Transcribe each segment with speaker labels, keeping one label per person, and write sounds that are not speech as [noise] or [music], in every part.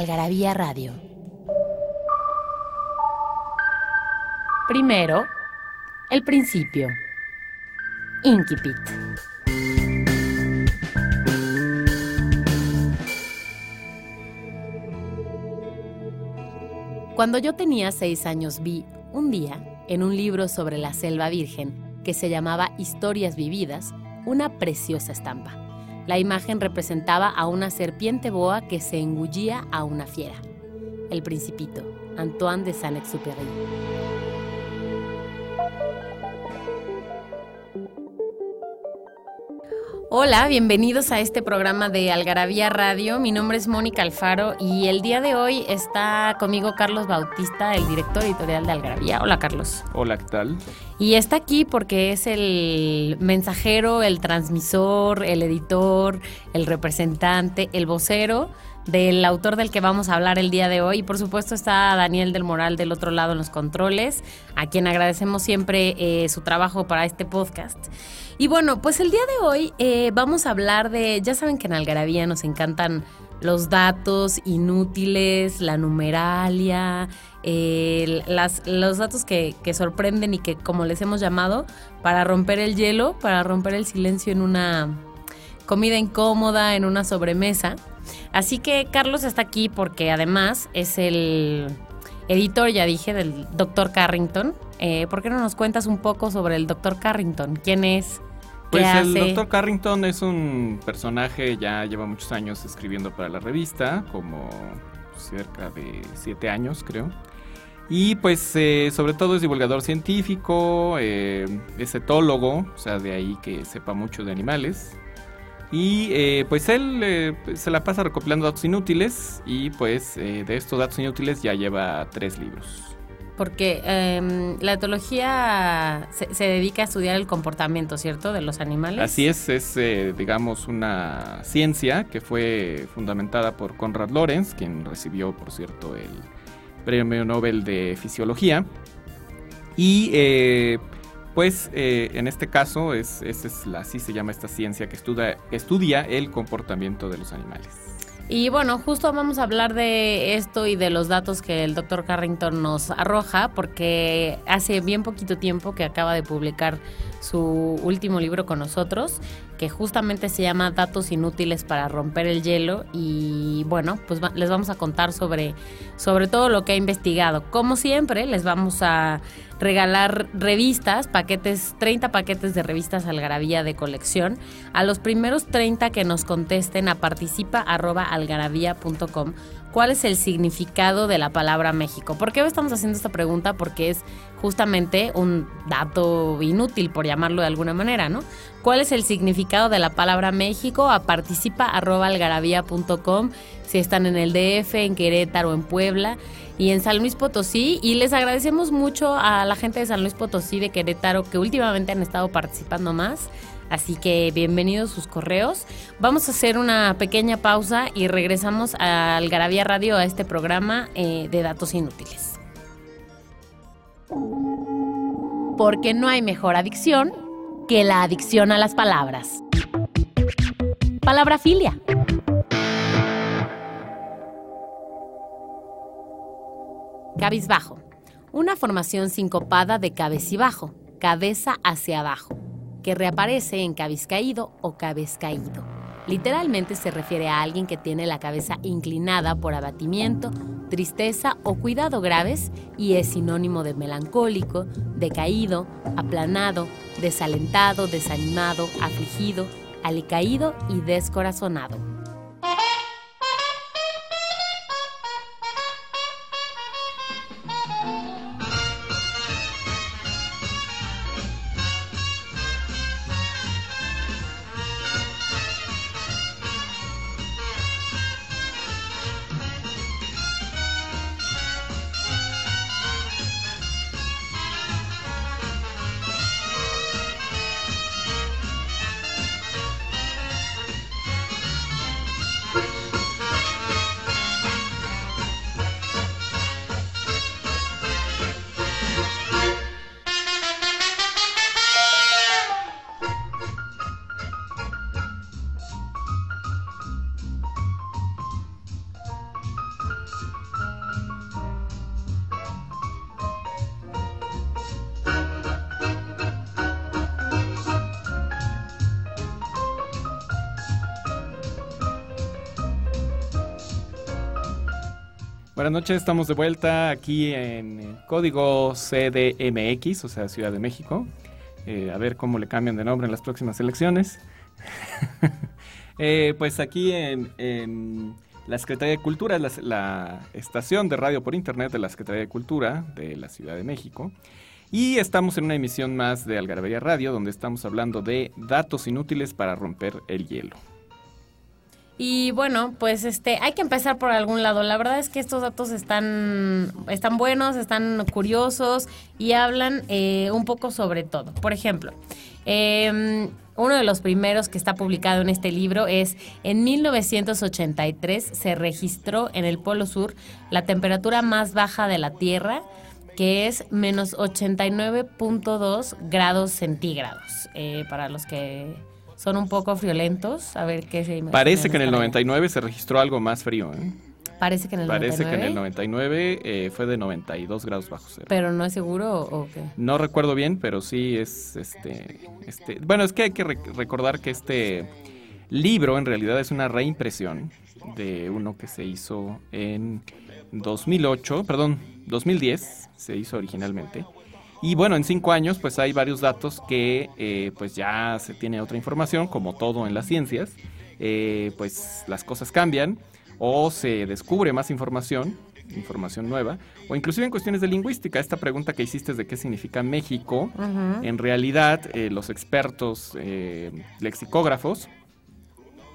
Speaker 1: Algarabía Radio. Primero, el principio. Inquipit. Cuando yo tenía seis años vi, un día, en un libro sobre la selva virgen, que se llamaba Historias Vividas, una preciosa estampa. La imagen representaba a una serpiente boa que se engullía a una fiera. El Principito, Antoine de Saint-Exupéry. Hola, bienvenidos a este programa de Algarabía Radio. Mi nombre es Mónica Alfaro y el día de hoy está conmigo Carlos Bautista, el director editorial de Algarabía. Hola, Carlos.
Speaker 2: Hola, ¿qué tal?
Speaker 1: Y está aquí porque es el mensajero, el transmisor, el editor, el representante, el vocero del autor del que vamos a hablar el día de hoy. Y por supuesto está Daniel del Moral del otro lado en los controles, a quien agradecemos siempre eh, su trabajo para este podcast. Y bueno, pues el día de hoy eh, vamos a hablar de, ya saben que en Algarabía nos encantan los datos inútiles, la numeralia, las, los datos que, que, sorprenden y que como les hemos llamado, para romper el hielo, para romper el silencio en una comida incómoda, en una sobremesa. Así que Carlos está aquí porque además es el editor, ya dije, del Dr. Carrington. Eh, ¿Por qué no nos cuentas un poco sobre el Dr. Carrington? ¿Quién es?
Speaker 2: Pues el Dr. Carrington es un personaje, ya lleva muchos años escribiendo para la revista, como cerca de siete años creo. Y pues eh, sobre todo es divulgador científico, eh, es etólogo, o sea, de ahí que sepa mucho de animales. Y eh, pues él se la pasa recopilando datos inútiles y pues de estos datos inútiles ya lleva tres libros
Speaker 1: porque em, la etología se, dedica a estudiar el comportamiento, ¿cierto?, de los animales.
Speaker 2: Así es, es, eh, digamos, una ciencia que fue fundamentada por Conrad Lorenz, quien recibió, por cierto, el Premio Nobel de Fisiología. Y, eh, pues, eh, en este caso, es, es, así se llama esta ciencia que estudia, estudia el comportamiento de los animales.
Speaker 1: Y bueno, justo vamos a hablar de esto y de los datos que el doctor Carrington nos arroja, porque hace bien poquito tiempo que acaba de publicar su último libro con nosotros, que justamente se llama Datos inútiles para romper el hielo. Y bueno, pues les vamos a contar sobre, sobre todo lo que ha investigado. Como siempre, les vamos a regalar revistas, paquetes, 30 paquetes de revistas Algarabía de colección a los primeros 30 que nos contesten a participa@algarabía.com. ¿Cuál es el significado de la palabra México? ¿Por qué estamos haciendo esta pregunta? Porque es justamente un dato inútil, por llamarlo de alguna manera, ¿no? ¿Cuál es el significado de la palabra México? A participa.algarabía.com si están en el DF, en Querétaro, en Puebla y en San Luis Potosí. Y les agradecemos mucho a la gente de San Luis Potosí, de Querétaro, que últimamente han estado participando más. Así que bienvenidos sus correos. Vamos a hacer una pequeña pausa y regresamos al Garabía Radio a este programa eh, de datos inútiles. Porque no hay mejor adicción que la adicción a las palabras. Palabra filia. Cabizbajo. Una formación sincopada de cabecibajo, cabeza hacia abajo, que reaparece en cabizcaído o cabezcaído. Literalmente se refiere a alguien que tiene la cabeza inclinada por abatimiento, tristeza o cuidado graves y es sinónimo de melancólico, decaído, aplanado, desalentado, desanimado, afligido, alicaído y descorazonado.
Speaker 2: Buenas noches, estamos de vuelta aquí en código CDMX, o sea, Ciudad de México. Eh, a ver cómo le cambian de nombre en las próximas elecciones. [laughs] Eh, pues aquí en, la Secretaría de Cultura, la, la, estación de radio por internet de la Secretaría de Cultura de la Ciudad de México. Y estamos en una emisión más de Algarabía Radio, donde estamos hablando de datos inútiles para romper el hielo.
Speaker 1: Y bueno, pues este, hay que empezar por algún lado. La verdad es que estos datos están, están buenos, están curiosos y hablan eh, un poco sobre todo. Por ejemplo, em, uno de los primeros que está publicado en este libro es en 1983 se registró en el Polo Sur la temperatura más baja de la Tierra que es menos 89.2 grados centígrados. Eh, para los que son un poco friolentos. A ver qué se
Speaker 2: Parece que en el 99 se registró algo más frío. ¿eh?
Speaker 1: Parece que en el
Speaker 2: Parece
Speaker 1: 99.
Speaker 2: que en el 99 eh, fue de 92 grados bajo cero.
Speaker 1: Pero no es seguro o qué?
Speaker 2: No recuerdo bien, pero sí es este, este. Bueno, es que hay que recordar que este libro en realidad es una reimpresión de uno que se hizo en 2008, perdón, 2010, se hizo originalmente. Y bueno, en cinco años pues hay varios datos que eh, pues ya se tiene otra información, como todo en las ciencias. Eh, pues las cosas cambian o se descubre más información, información nueva, o inclusive en cuestiones de lingüística. Esta pregunta que hiciste de qué significa México, en realidad eh, los expertos lexicógrafos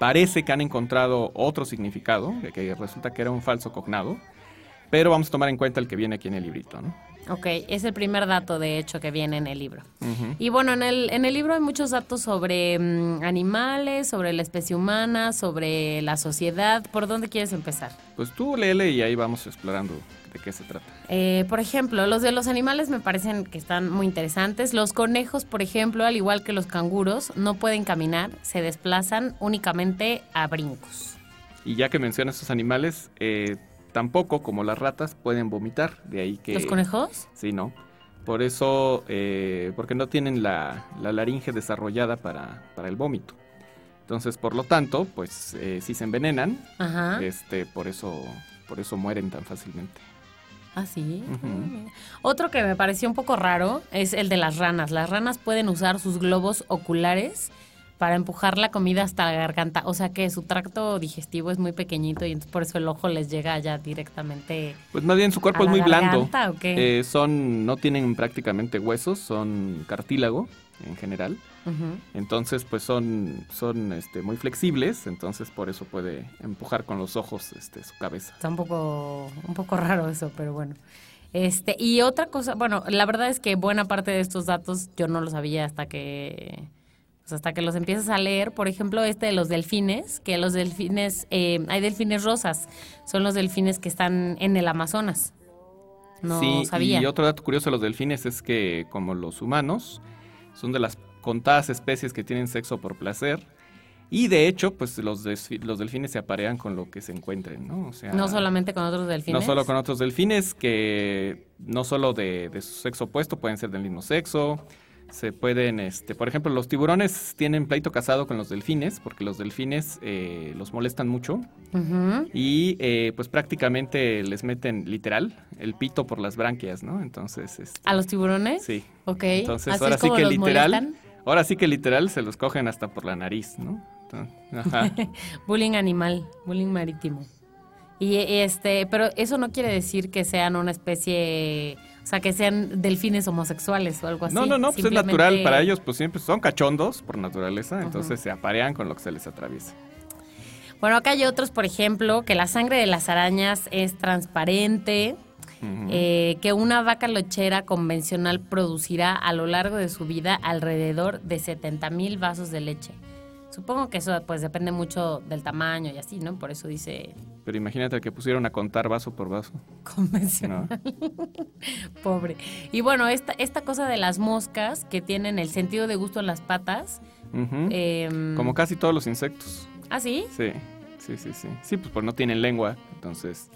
Speaker 2: parece que han encontrado otro significado, que resulta que era un falso cognado, pero vamos a tomar en cuenta el que viene aquí en el librito, ¿no?
Speaker 1: Ok, es el primer dato de hecho que viene en el libro. Y bueno, en el, en el libro hay muchos datos sobre mm, animales, sobre la especie humana, sobre la sociedad. ¿Por dónde quieres empezar?
Speaker 2: Pues tú léele y ahí vamos explorando de qué se trata.
Speaker 1: Eh, por ejemplo, los de los animales me parecen que están muy interesantes. Los conejos, por ejemplo, al igual que los canguros, no pueden caminar, se desplazan únicamente a brincos.
Speaker 2: Y ya que mencionas estos animales, eh, tampoco, como las ratas, pueden vomitar. De ahí que.
Speaker 1: ¿Los conejos?
Speaker 2: Sí, no. Por eso, eh, porque no tienen la, laringe desarrollada para, el vómito. Entonces, por lo tanto, pues eh, si se envenenan, este, por eso, por eso mueren tan fácilmente.
Speaker 1: Ah, sí. Otro que me pareció un poco raro es el de las ranas. Las ranas pueden usar sus globos oculares para empujar la comida hasta la garganta. O sea que su tracto digestivo es muy pequeñito y entonces por eso el ojo les llega allá directamente.
Speaker 2: Pues más bien su cuerpo es muy blando. Eh, son, no tienen prácticamente huesos, son cartílago en general. Entonces, pues son, son este, muy flexibles, entonces por eso puede empujar con los ojos este, su cabeza.
Speaker 1: Está un poco, un poco [laughs] raro eso, pero bueno. Este, y otra cosa, bueno, la verdad es que buena parte de estos datos yo no los sabía hasta que hasta que los empiezas a leer, por ejemplo, este de los delfines, que los delfines, eh, hay delfines rosas, son los delfines que están en el Amazonas.
Speaker 2: No sí, sabía. Y otro dato curioso de los delfines es que, como los humanos, son de las contadas especies que tienen sexo por placer. Y de hecho, pues los, los delfines se aparean con lo que se encuentren, ¿no? O
Speaker 1: sea, no solamente con otros delfines.
Speaker 2: No solo con otros delfines, que no solo de, de su sexo opuesto, pueden ser del mismo sexo se pueden, este, por ejemplo, los tiburones tienen pleito casado con los delfines, porque los delfines eh, los molestan mucho y eh, pues prácticamente les meten literal el pito por las branquias, ¿no? Entonces, este,
Speaker 1: ¿a los tiburones?
Speaker 2: Sí.
Speaker 1: Ok.
Speaker 2: Entonces ahora sí que literal, ahora sí que literal se los cogen hasta por la nariz, ¿no?
Speaker 1: ajá. [laughs] bullying animal, bullying marítimo. Y este, pero eso no quiere decir que sean una especie o sea, que sean delfines homosexuales o algo así.
Speaker 2: No, no, no, pues es natural. Para ellos, pues siempre son cachondos por naturaleza, entonces se aparean con lo que se les atraviesa.
Speaker 1: Bueno, acá hay otros, por ejemplo, que la sangre de las arañas es transparente, eh, que una vaca lechera convencional producirá a lo largo de su vida alrededor de 70 mil vasos de leche. Supongo que eso pues depende mucho del tamaño y así, ¿no? Por eso dice...
Speaker 2: Pero imagínate que pusieron a contar vaso por vaso.
Speaker 1: Convencional. [laughs] Pobre. Y bueno, esta, esta cosa de las moscas que tienen el sentido de gusto en las patas.
Speaker 2: Em, Como casi todos los insectos.
Speaker 1: ¿Ah, sí?
Speaker 2: Sí, sí, sí, sí. Sí, pues, pues no tienen lengua, entonces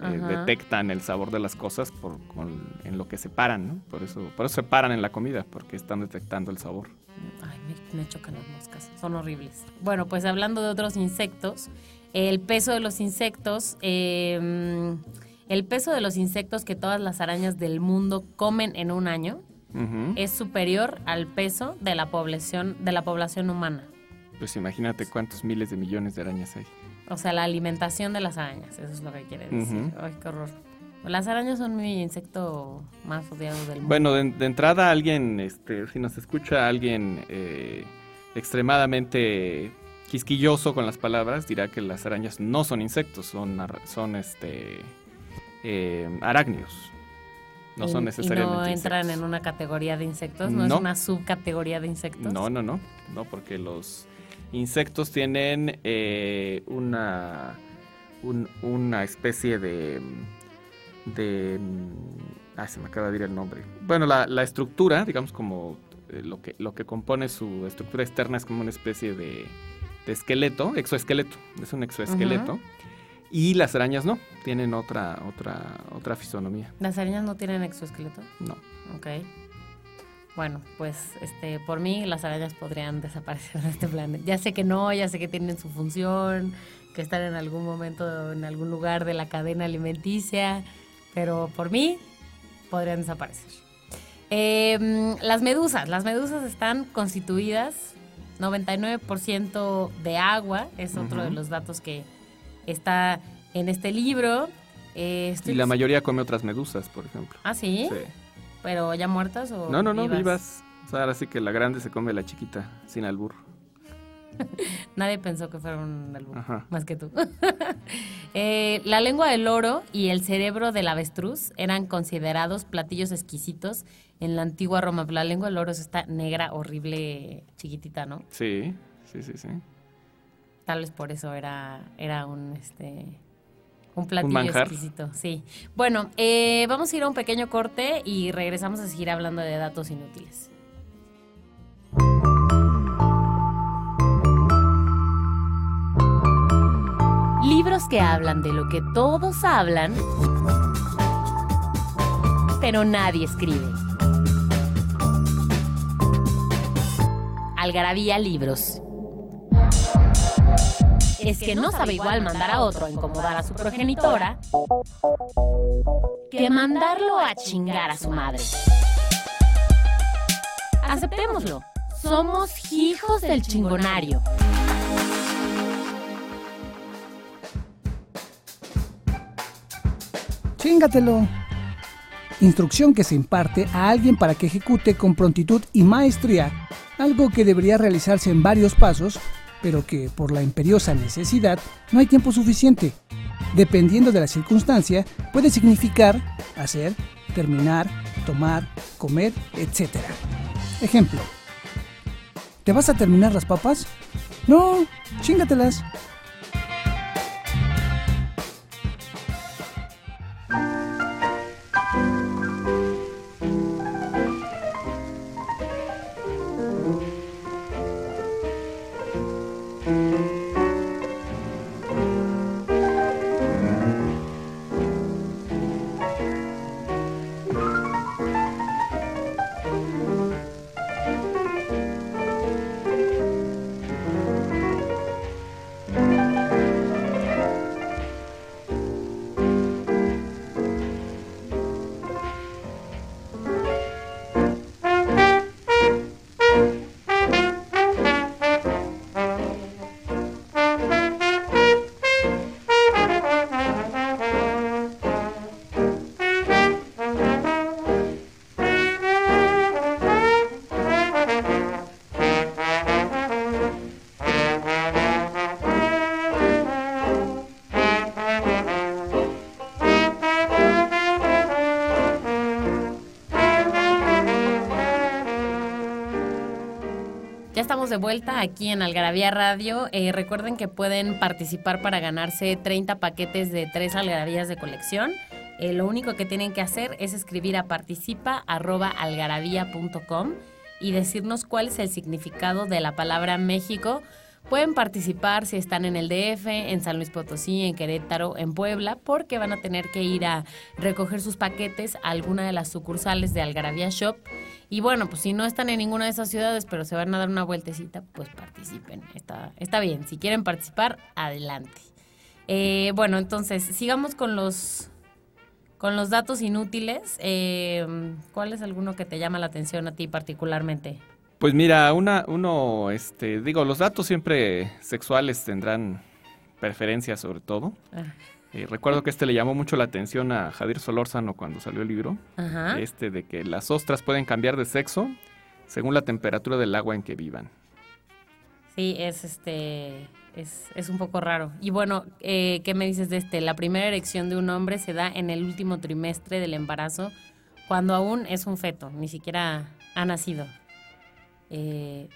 Speaker 2: eh, detectan el sabor de las cosas por, en lo que se paran, ¿no? Por eso, por eso se paran en la comida, porque están detectando el sabor.
Speaker 1: Ay, me, chocan las moscas, son horribles. Bueno, pues hablando de otros insectos, el peso de los insectos em, el peso de los insectos que todas las arañas del mundo comen en un año es superior al peso de la población de la población humana.
Speaker 2: Pues imagínate cuántos miles de millones de arañas hay.
Speaker 1: O sea, la alimentación de las arañas, eso es lo que quiere decir. Ay, qué horror. Las arañas son mi insecto más odiado del mundo.
Speaker 2: Bueno, de, entrada alguien, este, si nos escucha alguien eh, extremadamente quisquilloso con las palabras, dirá que las arañas no son insectos, son, son este, eh, arácnidos. No son necesariamente.
Speaker 1: ¿Y no entran en una categoría de insectos? ¿No, es una subcategoría de insectos?
Speaker 2: No, no, no. No, porque los insectos tienen eh, una, una especie de de... Ah, se me acaba de ir el nombre. Bueno, la, la estructura, digamos como eh, lo, que, lo que compone su estructura externa es como una especie de, de esqueleto, exoesqueleto, es un exoesqueleto. Y las arañas no, tienen otra, otra, otra fisonomía.
Speaker 1: ¿Las arañas no tienen exoesqueleto?
Speaker 2: No.
Speaker 1: Ok. Bueno, pues este, por mí las arañas podrían desaparecer de este planeta. Ya sé que no, ya sé que tienen su función, que están en algún momento en algún lugar de la cadena alimenticia, pero por mí podrían desaparecer. Em, las medusas, las medusas están constituidas 99% de agua, es otro de los datos que está en este libro.
Speaker 2: Eh, y la mayoría come otras medusas, por ejemplo.
Speaker 1: ¿Ah, sí? Sí. ¿Pero ya muertas o
Speaker 2: No, no, no, vivas. O sea, ahora sí que la grande se come la chiquita, sin albur. [laughs]
Speaker 1: Nadie pensó que fuera un albur, más que tú. [laughs] Eh, la lengua del oro y el cerebro del avestruz eran considerados platillos exquisitos en la antigua Roma. La lengua del oro es esta negra, horrible, chiquitita, ¿no?
Speaker 2: Sí, sí, sí, sí.
Speaker 1: Tal vez por eso era, era un, este, un platillo exquisito, sí. Bueno, eh, vamos a ir a un pequeño corte y regresamos a seguir hablando de datos inútiles. Libros que hablan de lo que todos hablan, pero nadie escribe. Algarabía Libros. Es que no sabe igual mandar a otro a incomodar a su progenitora que mandarlo a chingar a su madre. Aceptémoslo. Somos hijos del chingonario.
Speaker 3: Chingatelo. Instrucción que se imparte a alguien para que ejecute con prontitud y maestría algo que debería realizarse en varios pasos, pero que por la imperiosa necesidad no hay tiempo suficiente. Dependiendo de la circunstancia, puede significar hacer, terminar, tomar, comer, etc. Ejemplo. ¿Te vas a terminar las papas? No, chingatelas.
Speaker 1: De vuelta aquí en Algarabía Radio. Eh, recuerden que pueden participar para ganarse 30 paquetes de tres algarabías de colección. Eh, lo único que tienen que hacer es escribir a participa.algarabía.com y decirnos cuál es el significado de la palabra México. Pueden participar si están en el DF, en San Luis Potosí, en Querétaro, en Puebla, porque van a tener que ir a recoger sus paquetes a alguna de las sucursales de Algarabía Shop y bueno, pues si no están en ninguna de esas ciudades, pero se van a dar una vueltecita, pues participen. Está, está bien. Si quieren participar, adelante. Eh, bueno, entonces, sigamos con los Con los datos inútiles, eh, ¿cuál es alguno que te llama la atención a ti particularmente?
Speaker 2: Pues mira, una, uno, este, digo, los datos siempre sexuales tendrán preferencia sobre todo. Ah. Eh, recuerdo que este le llamó mucho la atención a Javier Solórzano cuando salió el libro. Este de que las ostras pueden cambiar de sexo según la temperatura del agua en que vivan.
Speaker 1: Sí, es este es, un poco raro. Y bueno, eh, ¿qué me dices de este? La primera erección de un hombre se da en el último trimestre del embarazo, cuando aún es un feto, ni siquiera ha nacido. Eh,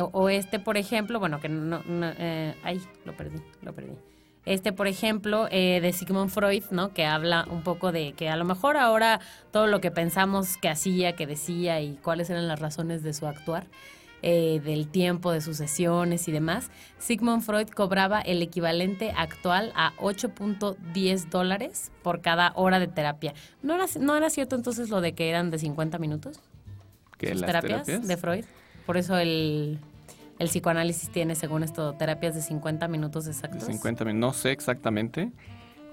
Speaker 1: o, este, por ejemplo, bueno, que no, no eh, ay, lo perdí, lo perdí. Este, por ejemplo, eh, de Sigmund Freud, ¿no? Que habla un poco de que a lo mejor ahora todo lo que pensamos que hacía, que decía y cuáles eran las razones de su actuar, eh, del tiempo de sus sesiones y demás, Sigmund Freud cobraba el equivalente actual a 8.10 dólares por cada hora de terapia. ¿No era, ¿No era cierto entonces lo de que eran de 50 minutos?
Speaker 2: ¿Qué, las terapias,
Speaker 1: de Freud? Por eso el, el psicoanálisis tiene, según esto, terapias de 50 minutos exactos.
Speaker 2: De 50 minutos, no sé exactamente.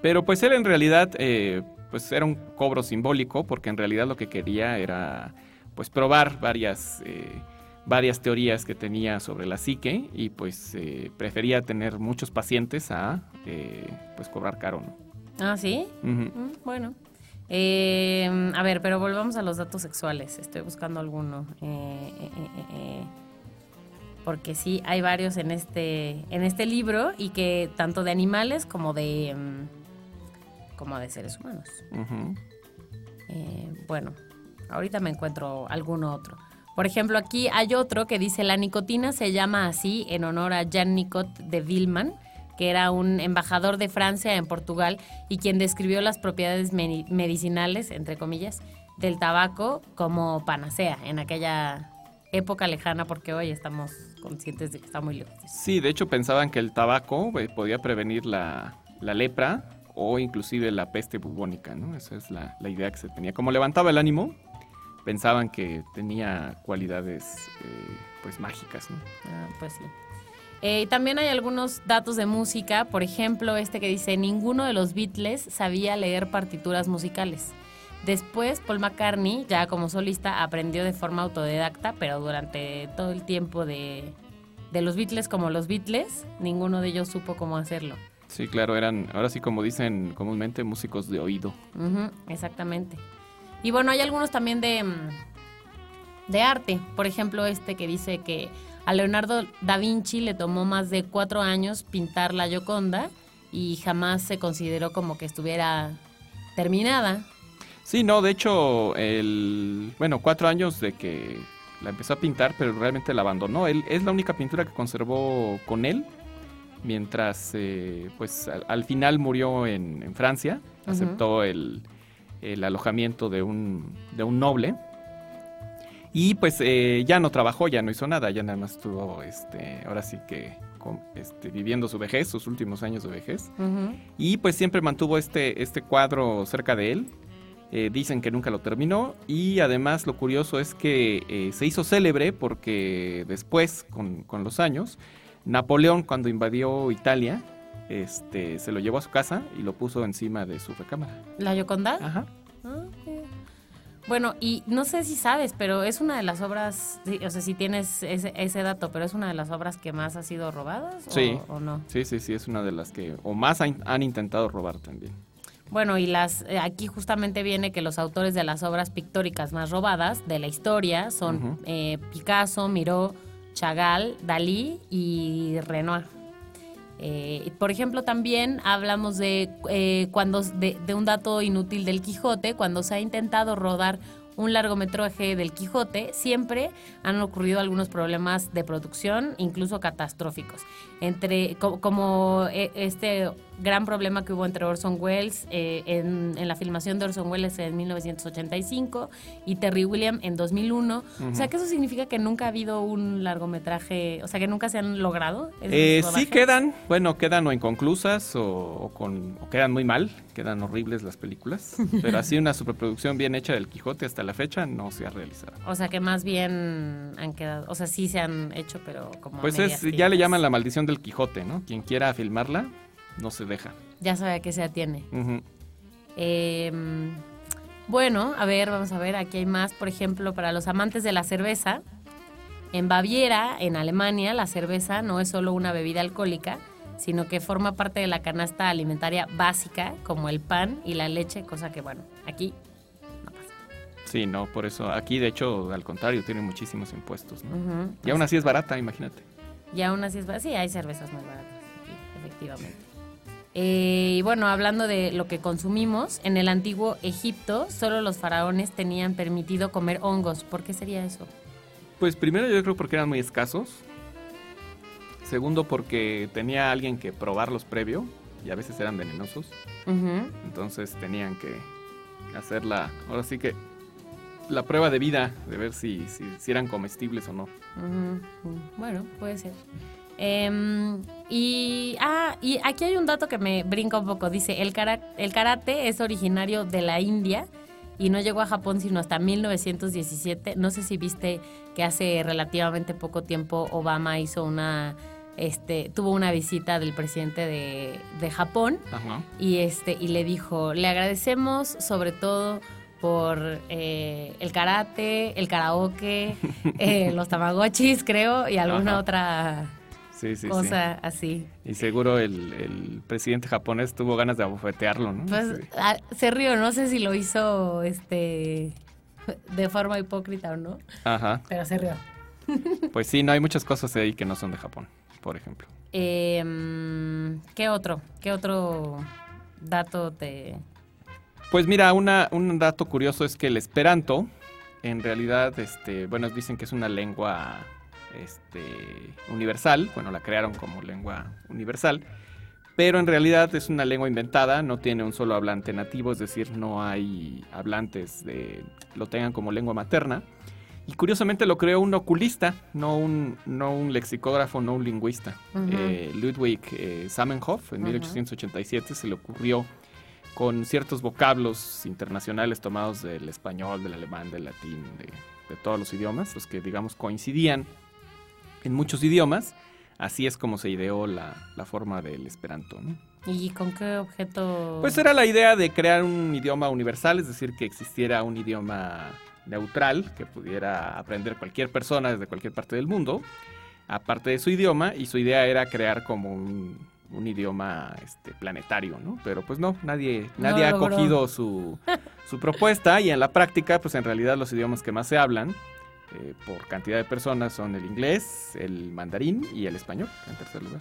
Speaker 2: Pero pues él en realidad, eh, pues era un cobro simbólico, porque en realidad lo que quería era pues probar varias eh, varias teorías que tenía sobre la psique y pues eh, prefería tener muchos pacientes a eh, pues cobrar caro, ¿no?
Speaker 1: Ah, sí. Mm, bueno. Eh, a ver, pero volvamos a los datos sexuales. Estoy buscando alguno. porque sí, hay varios en este, en este libro y que tanto de animales como de, mm, como de seres humanos. bueno, ahorita me encuentro alguno otro. Por ejemplo, aquí hay otro que dice la nicotina se llama así en honor a Jean Nicot de Villman, que era un embajador de Francia en Portugal y quien describió las propiedades medicinales, entre comillas, del tabaco como panacea en aquella época lejana, porque hoy estamos conscientes de que está muy lejos.
Speaker 2: Sí, de hecho pensaban que el tabaco eh, podía prevenir la, lepra o inclusive la peste bubónica, ¿no? Esa es la, la idea que se tenía. Como levantaba el ánimo, pensaban que tenía cualidades eh, pues mágicas. ¿no?
Speaker 1: Ah, pues sí. Eh, también hay algunos datos de música, por ejemplo, este que dice, ninguno de los Beatles sabía leer partituras musicales. Después, Paul McCartney, ya como solista, aprendió de forma autodidacta, pero durante todo el tiempo de, de los Beatles como los Beatles, ninguno de ellos supo cómo hacerlo.
Speaker 2: Sí, claro, eran, ahora sí como dicen comúnmente, músicos de oído.
Speaker 1: exactamente. Y bueno, hay algunos también de, mm, de arte. Por ejemplo, este que dice que a Leonardo da Vinci le tomó más de cuatro años pintar la Gioconda y jamás se consideró como que estuviera terminada.
Speaker 2: Sí, no, de hecho, el, bueno, cuatro años de que la empezó a pintar, pero realmente la abandonó. Él es la única pintura que conservó con él, mientras, eh, pues, al, final murió en, Francia, aceptó el, el alojamiento de un, de un noble. Y pues eh, ya no trabajó, ya no hizo nada, ya nada más estuvo, este, ahora sí que este, viviendo su vejez, sus últimos años de vejez. Y pues siempre mantuvo este, este cuadro cerca de él. Eh, dicen que nunca lo terminó. Y además lo curioso es que eh, se hizo célebre porque después, con, con los años, Napoleón cuando invadió Italia, este, se lo llevó a su casa y lo puso encima de su recámara.
Speaker 1: ¿La Yoconda?
Speaker 2: Ajá.
Speaker 1: Bueno, y no sé si sabes, pero es una de las obras, o sea, si tienes ese, dato, pero es una de las obras que más ha sido robadas
Speaker 2: sí.
Speaker 1: o, no.
Speaker 2: Sí, sí, sí, es una de las que, o más han, intentado robar también.
Speaker 1: Bueno, y las eh, aquí justamente viene que los autores de las obras pictóricas más robadas de la historia son eh, Picasso, Miró, Chagall, Dalí y Renoir. Eh, por ejemplo, también hablamos de, eh, cuando, de, de, un dato inútil del Quijote, cuando se ha intentado rodar un largometraje del Quijote, siempre han ocurrido algunos problemas de producción, incluso catastróficos. Entre, como eh, este gran problema que hubo entre Orson Welles eh, en, la filmación de Orson Welles en 1985 y Terry William en 2001. O sea, que eso significa que nunca ha habido un largometraje, o sea, que nunca se han logrado.
Speaker 2: Eh, sí quedan, bueno, quedan o inconclusas o, con, o quedan muy mal, quedan horribles las películas, [laughs] pero así una superproducción bien hecha del Quijote hasta la fecha no se ha realizado.
Speaker 1: O sea, que más bien han quedado, o sea, sí se han hecho, pero como...
Speaker 2: Pues es, ya le llaman la maldición del Quijote, ¿no? Quien quiera filmarla, no se deja.
Speaker 1: Ya sabe a qué se atiene. Em, bueno, a ver, vamos a ver, aquí hay más. Por ejemplo, para los amantes de la cerveza, en Baviera, en Alemania, la cerveza no es solo una bebida alcohólica, sino que forma parte de la canasta alimentaria básica, como el pan y la leche, cosa que, bueno, aquí no pasa.
Speaker 2: Sí, no, por eso aquí, de hecho, al contrario, tiene muchísimos impuestos. ¿no? y aún así es barata, imagínate.
Speaker 1: Y aún así es barata. Sí, hay cervezas más baratas, efectivamente. Eh, y bueno, hablando de lo que consumimos, en el antiguo Egipto solo los faraones tenían permitido comer hongos. ¿Por qué sería eso?
Speaker 2: Pues primero yo creo porque eran muy escasos. Segundo porque tenía alguien que probarlos previo y a veces eran venenosos. Entonces tenían que hacer la, ahora sí que la prueba de vida de ver si, si, eran comestibles o no.
Speaker 1: Bueno, puede ser. Em, y, ah, y aquí hay un dato que me brinca un poco. Dice, el, el karate es originario de la India y no llegó a Japón sino hasta 1917. No sé si viste que hace relativamente poco tiempo Obama hizo una este tuvo una visita del presidente de, de Japón y este y le dijo le agradecemos sobre todo por eh, el karate el karaoke [laughs] eh, los tamagotchis creo y alguna otra cosa así.
Speaker 2: Y seguro el, presidente japonés tuvo ganas de abofetearlo, ¿no?
Speaker 1: Pues ah, se rió, no sé si lo hizo este de forma hipócrita o no. Ajá. Pero se rió. [laughs]
Speaker 2: Pues sí, no hay muchas cosas ahí que no son de Japón, por ejemplo.
Speaker 1: Em, ¿Qué otro? ¿Qué otro dato te...?
Speaker 2: Pues mira, una, un dato curioso es que el esperanto, en realidad, este, bueno, dicen que es una lengua este, universal, bueno, la crearon como lengua universal, pero en realidad es una lengua inventada, no tiene un solo hablante nativo, es decir, no hay hablantes de lo tengan como lengua materna. Y curiosamente lo creó un oculista, no un, no un lexicógrafo, no un lingüista. Eh, Ludwig eh, Samenhof en 1887 se le ocurrió con ciertos vocablos internacionales tomados del español, del alemán, del latín, de, de todos los idiomas, los que digamos coincidían en muchos idiomas. Así es como se ideó la, forma del esperanto. ¿no?
Speaker 1: ¿Y con qué objeto?
Speaker 2: Pues era la idea de crear un idioma universal, es decir, que existiera un idioma neutral que pudiera aprender cualquier persona desde cualquier parte del mundo, aparte de su idioma, y su idea era crear como un, idioma este, planetario, ¿no? Pero pues no, nadie, nadie ha acogido su, [laughs] su propuesta y en la práctica, pues en realidad los idiomas que más se hablan eh, por cantidad de personas son el inglés, el mandarín y el español, en tercer lugar.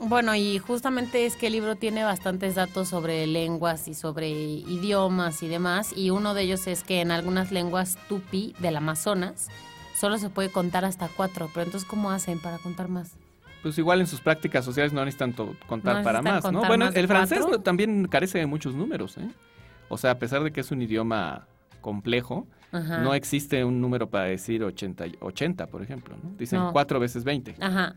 Speaker 1: Bueno, y justamente es que el libro tiene bastantes datos sobre lenguas y sobre idiomas y demás, y uno de ellos es que en algunas lenguas tupi del Amazonas solo se puede contar hasta cuatro, pero entonces ¿cómo hacen para contar más?
Speaker 2: Pues igual en sus prácticas sociales no necesitan contar para más, ¿no? Bueno, el francés también carece de muchos números, ¿eh? O sea, a pesar de que es un idioma complejo, no existe un número para decir 80, 80 por ejemplo, ¿no? Dicen 4 veces 20, Ajá.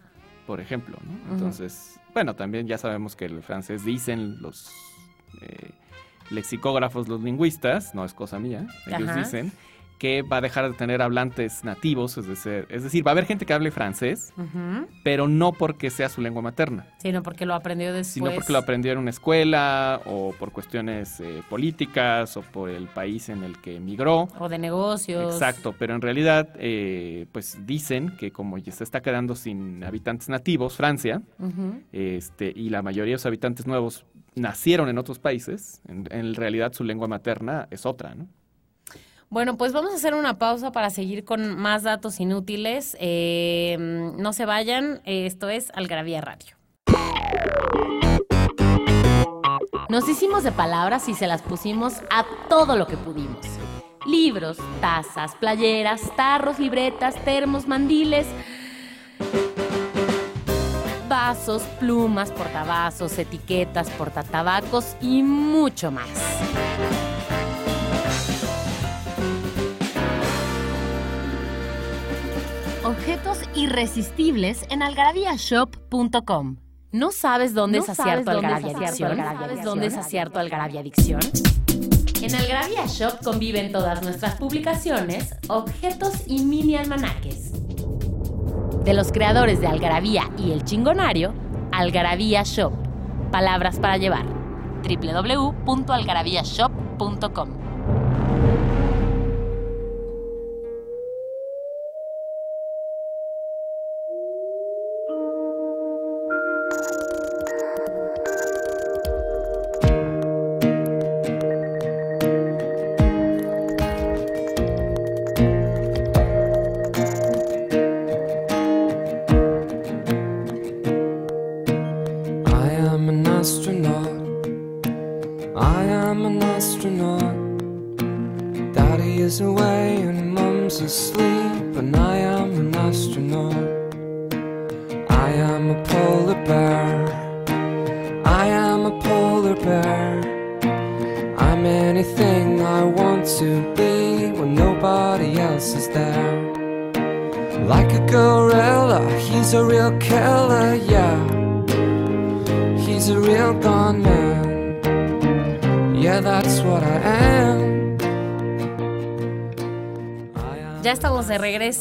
Speaker 2: por ejemplo, ¿no? Entonces, bueno, también ya sabemos que el francés dicen los eh, lexicógrafos, los lingüistas, no es cosa mía, ellos dicen que va a dejar de tener hablantes nativos, es decir, es decir va a haber gente que hable francés, pero no porque sea su lengua materna.
Speaker 1: Sino porque lo aprendió después.
Speaker 2: Sino porque lo aprendió en una escuela o por cuestiones eh, políticas o por el país en el que emigró.
Speaker 1: O de negocios.
Speaker 2: Exacto, pero en realidad pues dicen que como ya se está quedando sin habitantes nativos, Francia, este, y la mayoría de los habitantes nuevos nacieron en otros países, en, en realidad su lengua materna es otra, ¿no?
Speaker 1: Bueno, pues vamos a hacer una pausa para seguir con más datos inútiles. Eh, no se vayan, esto es Algravía Radio. Nos hicimos de palabras y se las pusimos a todo lo que pudimos. Libros, tazas, playeras, tarros, libretas, termos, mandiles, vasos, plumas, portavasos, etiquetas, portatabacos y mucho más. Objetos irresistibles en algarabíashop.com. ¿No sabes dónde es acierto Algarabía Adicción? ¿Sabes dónde es acierto Algarabía Adicción? En Algarabía Shop conviven todas nuestras publicaciones, objetos y mini almanaques. De los creadores de Algarabía y El Chingonario, Algarabía Shop. Palabras para llevar. www.algarabíashop.com.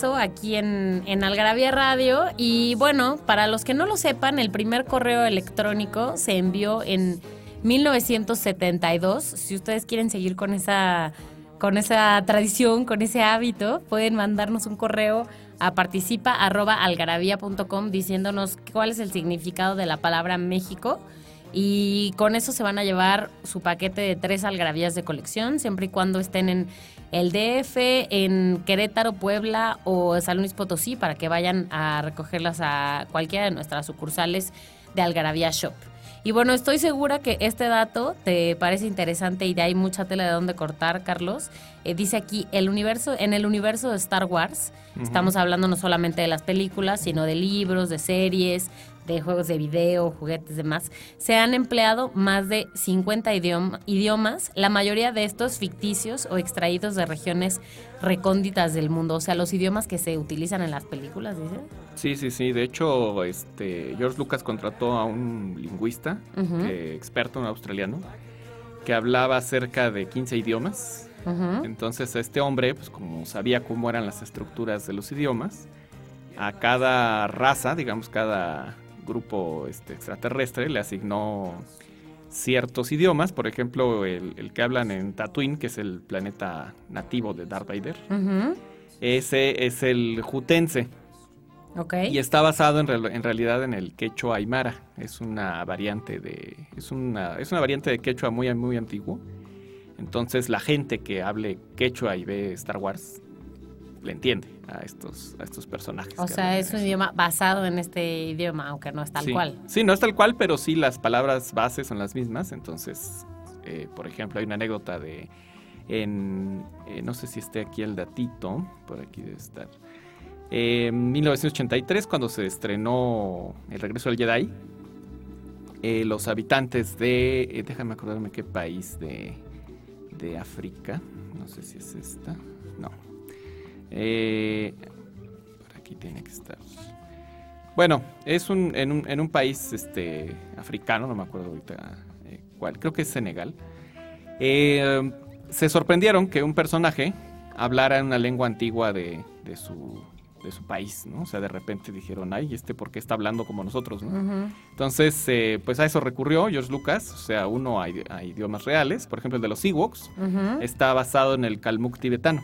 Speaker 1: aquí en, en Radio. Y bueno, para los que no lo sepan, el primer correo electrónico se envió en 1972. Si ustedes quieren seguir con esa, con esa tradición, con ese hábito, pueden mandarnos un correo a participa.algarabía.com diciéndonos cuál es el significado de la palabra México. Y con eso se van a llevar su paquete de tres algarabías de colección, siempre y cuando estén en el DF, en Querétaro, Puebla o San Luis Potosí para que vayan a recogerlas a cualquiera de nuestras sucursales de Algarabía Shop. Y bueno, estoy segura que este dato te parece interesante y de ahí mucha tela de dónde cortar, Carlos. Eh, dice aquí, el universo, en el universo de Star Wars, estamos hablando no solamente de las películas, sino de libros, de series, de juegos de video, juguetes, demás, se han empleado más de 50 idiomas, la mayoría de estos ficticios o extraídos de regiones recónditas del mundo, o sea, los idiomas que se utilizan en las películas, dice.
Speaker 2: Sí, sí, sí, de hecho, este George Lucas contrató a un lingüista, experto, un australiano, que hablaba cerca de 15 idiomas. Entonces, este hombre, pues como sabía cómo eran las estructuras de los idiomas, a cada raza, digamos, cada grupo este, extraterrestre le asignó ciertos idiomas, por ejemplo, el, que hablan en Tatooine, que es el planeta nativo de Darth Vader. Ese es el jutense. Y está basado en, realidad en el quechua aymara. Es una variante de es una es una variante de quechua muy muy antiguo. Entonces la gente que hable quechua y ve Star Wars le entiende a estos, a estos personajes.
Speaker 1: O sea, es un idioma basado en este idioma, aunque no es tal cual.
Speaker 2: Sí, no es tal cual, pero sí las palabras bases son las mismas. Entonces, eh, por ejemplo, hay una anécdota de, en, eh, no sé si esté aquí el datito, por aquí debe estar. en 1983, cuando se estrenó El regreso del Jedi, eh, los habitantes de, déjame acordarme qué país de, de África, no sé si es esta, no, eh, por aquí tiene que estar. Bueno, es un, en, un, en un país este, africano, no me acuerdo ahorita eh, cuál, creo que es Senegal. Eh, se sorprendieron que un personaje hablara en una lengua antigua de, de, su, de su país, ¿no? O sea, de repente dijeron, ay, ¿este por qué está hablando como nosotros, no? Entonces, eh, pues a eso recurrió George Lucas, o sea, uno a, idiomas reales, por ejemplo, el de los Ewoks, está basado en el Kalmuk tibetano.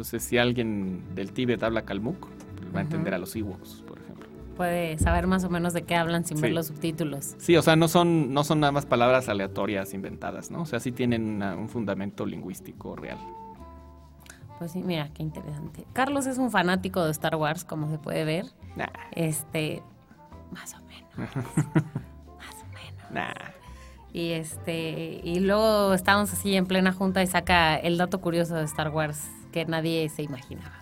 Speaker 2: Entonces, si alguien del Tíbet habla kalmuk, va a entender a los Ewoks, por ejemplo.
Speaker 1: Puede saber más o menos de qué hablan sin ver los subtítulos.
Speaker 2: Sí, o sea, no son, no son nada más palabras aleatorias inventadas, ¿no? O sea, sí tienen un fundamento lingüístico real.
Speaker 1: Pues sí, mira, qué interesante. Carlos es un fanático de Star Wars, como se puede ver.
Speaker 2: Nah.
Speaker 1: Este, más o menos. [laughs] más o menos.
Speaker 2: Nah.
Speaker 1: Y este, y luego estamos así en plena junta y saca el dato curioso de Star Wars que nadie se imaginaba.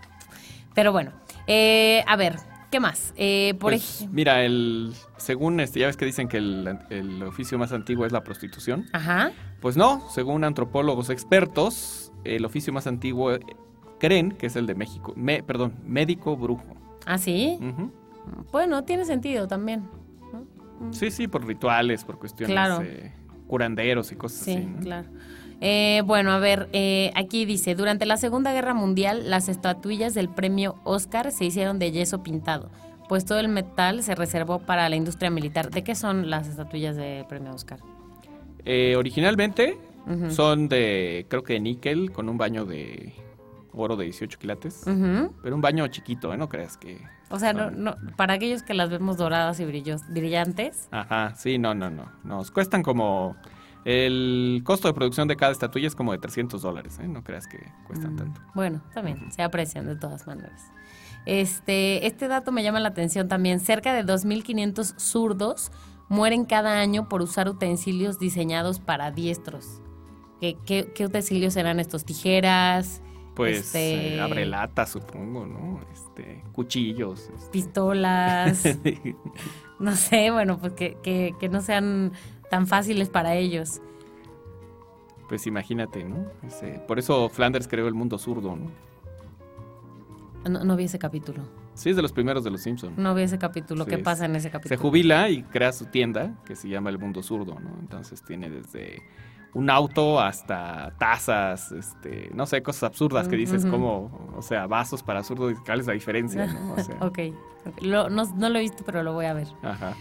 Speaker 1: Pero bueno, eh, a ver, ¿qué más? Eh, por
Speaker 2: pues, mira, el según este, ya ves que dicen que el, oficio más antiguo es la prostitución.
Speaker 1: Ajá.
Speaker 2: Pues no, según antropólogos expertos, el oficio más antiguo eh, creen que es el de México, perdón, médico brujo.
Speaker 1: ¿Ah, sí? Bueno, tiene sentido también.
Speaker 2: Sí, sí, por rituales, por cuestiones curanderos y cosas así.
Speaker 1: Sí, claro. Eh, bueno, a ver, eh, aquí dice, durante la Segunda Guerra Mundial las estatuillas del premio Oscar se hicieron de yeso pintado, pues todo el metal se reservó para la industria militar. ¿De qué son las estatuillas del premio Oscar?
Speaker 2: Eh, originalmente son de, creo que de níquel, con un baño de oro de 18 quilates. Pero un baño chiquito, ¿eh? No creas que...
Speaker 1: O sea, no, no, para aquellos que las vemos doradas y brillos, brillantes.
Speaker 2: Ajá, sí, no, no, no. Nos cuestan como... El costo de producción de cada estatuilla es como de 300 dólares, ¿eh? No creas que cuestan mm, tanto.
Speaker 1: Bueno, también, se aprecian de todas maneras. Este, este dato me llama la atención también. Cerca de 2.500 zurdos mueren cada año por usar utensilios diseñados para diestros. ¿Qué, qué, utensilios serán estos? ¿Tijeras?
Speaker 2: Pues este... Eh, abre lata, supongo, ¿no? Este, cuchillos.
Speaker 1: Este. Pistolas. [laughs] no sé, bueno, pues que, que, que no sean tan fáciles para ellos.
Speaker 2: Pues imagínate, ¿no? Por eso Flanders creó el mundo zurdo, ¿no?
Speaker 1: No, no vi ese capítulo.
Speaker 2: Sí, es de los primeros de los Simpsons.
Speaker 1: No vi ese capítulo. ¿Qué pasa en ese capítulo?
Speaker 2: Se jubila y crea su tienda que se llama El Mundo Zurdo, ¿no? Entonces tiene desde un auto hasta tazas, este, no sé, cosas absurdas que dices como, o sea, vasos para zurdo, ¿cuál es la diferencia? ¿no? [laughs]
Speaker 1: ok, no, no, lo he visto, pero lo voy a ver. Ajá.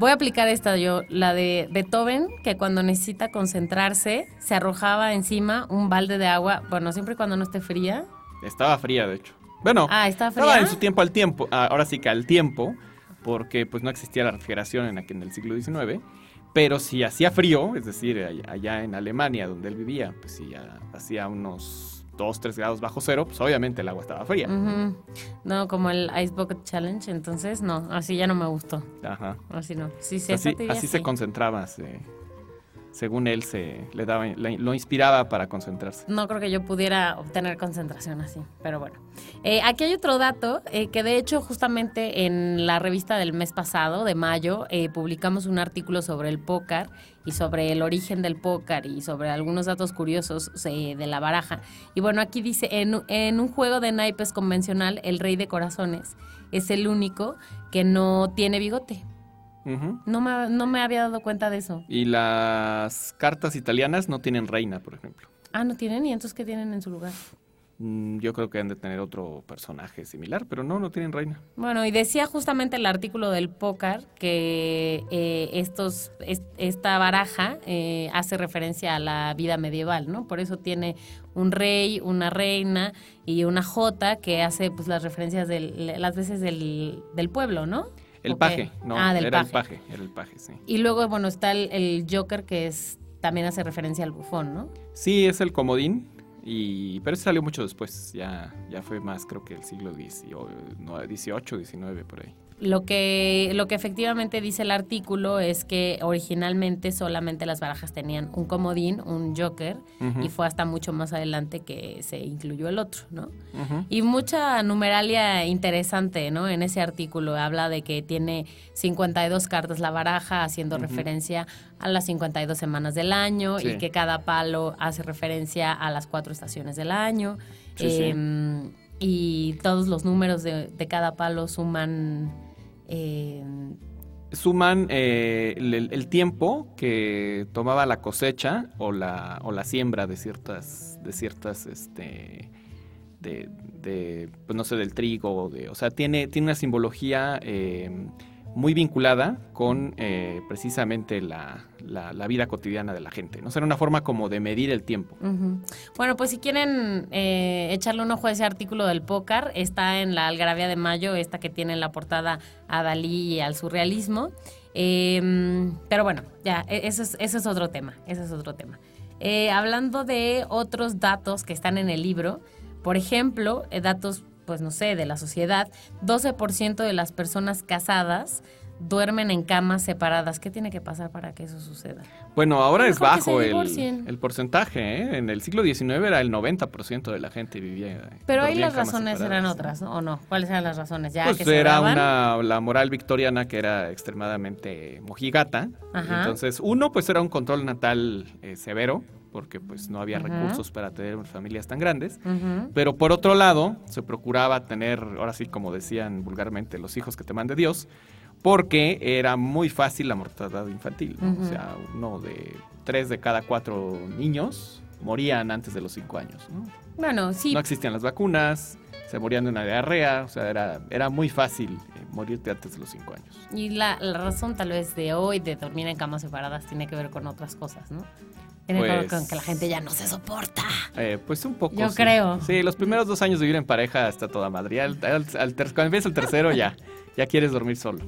Speaker 1: Voy a aplicar esta yo, la de Beethoven, que cuando necesita concentrarse, se arrojaba encima un balde de agua, bueno, siempre y cuando no esté fría.
Speaker 2: Estaba fría, de hecho. Bueno, ah, estaba en su tiempo al tiempo, ah, ahora sí que al tiempo, porque pues no existía la refrigeración en, en el siglo XIX. Pero si hacía frío, es decir, allá en Alemania donde él vivía, pues si hacía unos 2, 3 grados bajo cero, pues obviamente el agua estaba fría.
Speaker 1: No, como el Ice Bucket Challenge, entonces no, así ya no me gustó. Ajá. Así no. Sí, sí,
Speaker 2: así, así se concentraba, según él se le daba lo inspiraba para concentrarse.
Speaker 1: No creo que yo pudiera obtener concentración así, pero bueno. Eh, aquí hay otro dato eh, que de hecho justamente en la revista del mes pasado, de mayo, eh, publicamos un artículo sobre el póker y sobre el origen del póker y sobre algunos datos curiosos de la baraja. Y bueno, aquí dice, en un juego de naipes convencional, el rey de corazones es el único que no tiene bigote no, me, no me había dado cuenta de eso.
Speaker 2: Y las cartas italianas no tienen reina, por ejemplo.
Speaker 1: Ah, no tienen, ¿y entonces qué tienen en su lugar?
Speaker 2: Mm, yo creo que han de tener otro personaje similar, pero no, no tienen reina.
Speaker 1: Bueno, y decía justamente el artículo del póker que eh, estos, esta baraja eh, hace referencia a la vida medieval, ¿no? Por eso tiene un rey, una reina y una jota que hace pues las referencias de las veces del, del pueblo, ¿no?
Speaker 2: El paje, no, ah, era el paje, era el paje, sí.
Speaker 1: Y luego, bueno, está el, Joker que es también hace referencia al bufón, ¿no?
Speaker 2: Sí, es el comodín, y, pero ese salió mucho después, ya, ya fue más creo que el siglo XVIII, XIX, por ahí.
Speaker 1: Lo que, lo que efectivamente dice el artículo es que originalmente solamente las barajas tenían un comodín, un joker, y fue hasta mucho más adelante que se incluyó el otro, ¿no? Y mucha numeralia interesante, ¿no? En ese artículo habla de que tiene 52 cartas la baraja, haciendo referencia a las 52 semanas del año, y que cada palo hace referencia a las cuatro estaciones del año. Em, y todos los números de, de cada palo suman
Speaker 2: eh, suman eh, el, tiempo que tomaba la cosecha o la, o la siembra de ciertas, de ciertas, este, de, pues no sé, del trigo, de, o sea, tiene, tiene una simbología eh, muy vinculada con eh, precisamente la, la, vida cotidiana de la gente. ¿no? Será una forma como de medir el tiempo.
Speaker 1: Bueno, pues si quieren eh, echarle un ojo a ese artículo del pócar, está en la Algarabía de Mayo, esta que tiene en la portada a Dalí y al surrealismo. Em, pero bueno, ya, e, eso es, eso es otro tema, ese es otro tema. Eh, hablando de otros datos que están en el libro, por ejemplo, datos pues no sé, de la sociedad, 12% de las personas casadas duermen en camas separadas. ¿Qué tiene que pasar para que eso suceda?
Speaker 2: Bueno, ahora es bajo el, porcentaje. ¿eh? En el siglo XIX era el 90% de la gente vivía.
Speaker 1: Pero ahí las razones eran otras, ¿o no? ¿Cuáles eran las razones? ¿Ya
Speaker 2: pues era una, la moral victoriana que era extremadamente mojigata. Entonces, uno, pues era un control natal eh, severo porque pues no había recursos para tener familias tan grandes, pero por otro lado se procuraba tener, ahora sí como decían vulgarmente, los hijos que te mande Dios, porque era muy fácil la mortalidad infantil, o sea, uno de tres de cada cuatro niños morían antes de los cinco años. ¿no?
Speaker 1: Bueno, sí.
Speaker 2: No existían las vacunas, se morían de una diarrea, o sea, era, era muy fácil eh, morirte antes de los 5 años.
Speaker 1: Y la, razón tal vez de hoy de dormir en camas separadas tiene que ver con otras cosas, ¿no? Tiene que ver con que la gente ya no se soporta.
Speaker 2: Eh, pues un poco.
Speaker 1: Yo creo.
Speaker 2: Sí, los primeros dos años de vivir en pareja está toda madre. Al, cuando empieza el tercero ya, ya quieres dormir solo.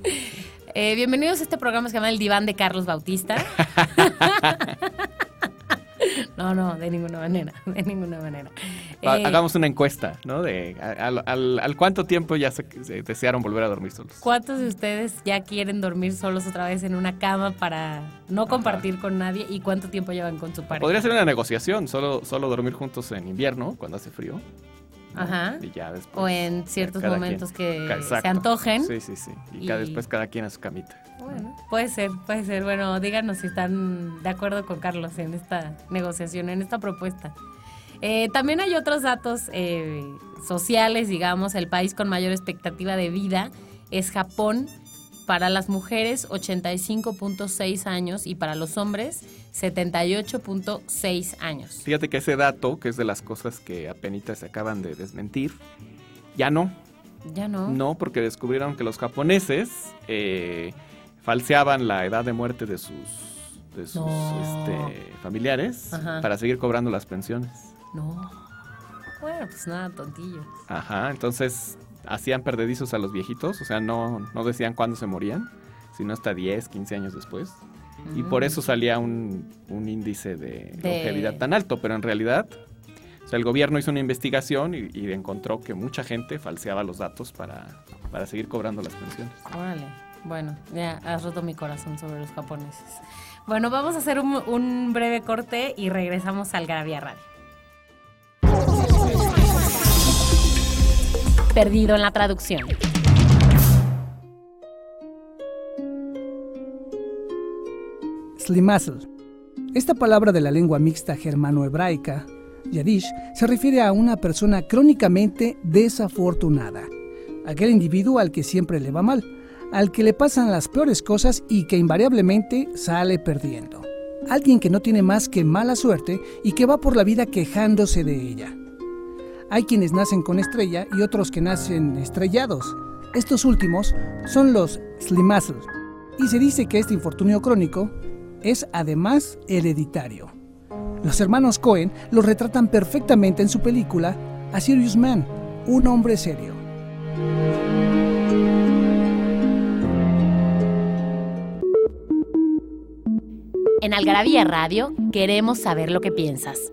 Speaker 1: Eh, bienvenidos a este programa que se llama El Diván de Carlos Bautista. [laughs] No, no, de ninguna manera, [laughs] de ninguna manera.
Speaker 2: Eh, hagamos una encuesta, ¿no? De al, cuánto tiempo ya se, desearon volver a dormir solos.
Speaker 1: ¿Cuántos de ustedes ya quieren dormir solos otra vez en una cama para no compartir con nadie? ¿Y cuánto tiempo llevan con su pareja?
Speaker 2: Podría ser una negociación, solo, solo dormir juntos en invierno, cuando hace frío.
Speaker 1: Ajá. Y ya después. O en ciertos momentos que se antojen.
Speaker 2: Sí, sí, sí. Y, después cada quien a su camita.
Speaker 1: Bueno, puede ser, puede ser. Bueno, díganos si están de acuerdo con Carlos en esta negociación, en esta propuesta. Eh, también hay otros datos eh, sociales, digamos, el país con mayor expectativa de vida es Japón. Para las mujeres, 85.6 años y para los hombres, 78.6 años.
Speaker 2: Fíjate que ese dato, que es de las cosas que apenas se acaban de desmentir, ya no.
Speaker 1: Ya no.
Speaker 2: No, porque descubrieron que los japoneses eh, falseaban la edad de muerte de sus, de sus este, familiares para seguir cobrando las pensiones.
Speaker 1: No. Bueno, pues nada, tontillo.
Speaker 2: Ajá, entonces hacían perdedizos a los viejitos, o sea, no, no decían cuándo se morían, sino hasta 10, 15 años después. Y por eso salía un, índice de, longevidad tan alto, pero en realidad o sea, el gobierno hizo una investigación y, y, encontró que mucha gente falseaba los datos para, para seguir cobrando las pensiones.
Speaker 1: Órale. Bueno, ya has roto mi corazón sobre los japoneses. Bueno, vamos a hacer un, breve corte y regresamos al Gravia Radio. Perdido en la traducción.
Speaker 3: Slimazel. Esta palabra de la lengua mixta germano-hebraica, Yadish, se refiere a una persona crónicamente desafortunada, aquel individuo al que siempre le va mal al que le pasan las peores cosas y que invariablemente sale perdiendo. Alguien que no tiene más que mala suerte y que va por la vida quejándose de ella. Hay quienes nacen con estrella y otros que nacen estrellados. Estos últimos son los slimazel. Y se dice que este infortunio crónico es además hereditario. Los hermanos Cohen lo retratan perfectamente en su película A Serious Man, un hombre serio.
Speaker 1: En Algarabía Radio queremos saber lo que piensas.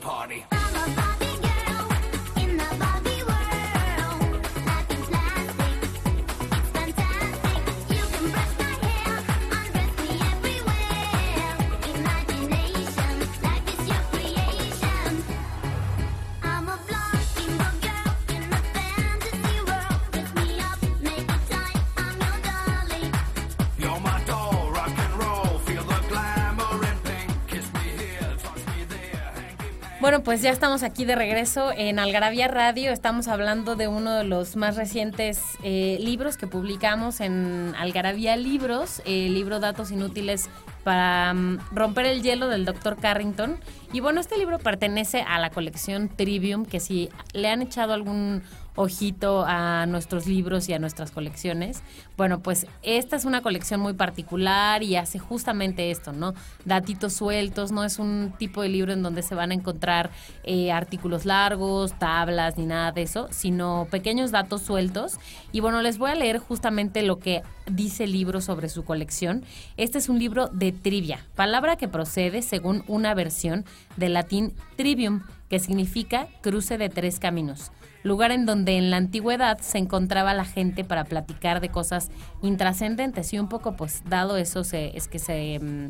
Speaker 1: Bueno, pues ya estamos aquí de regreso en Algarabía Radio. Estamos hablando de uno de los más recientes eh, libros que publicamos en Algarabía Libros, el libro Datos Inútiles para mm, romper el hielo del doctor Carrington. Y bueno, este libro pertenece a la colección Trivium, que si le han echado algún ojito a nuestros libros y a nuestras colecciones. Bueno, pues esta es una colección muy particular y hace justamente esto, ¿no? Datitos sueltos, no es un tipo de libro en donde se van a encontrar eh, artículos largos, tablas ni nada de eso, sino pequeños datos sueltos. Y bueno, les voy a leer justamente lo que dice el libro sobre su colección. Este es un libro de trivia, palabra que procede según una versión del latín trivium que significa cruce de tres caminos, lugar en donde en la antigüedad se encontraba la gente para platicar de cosas intrascendentes y un poco pues dado eso se, es que se mm,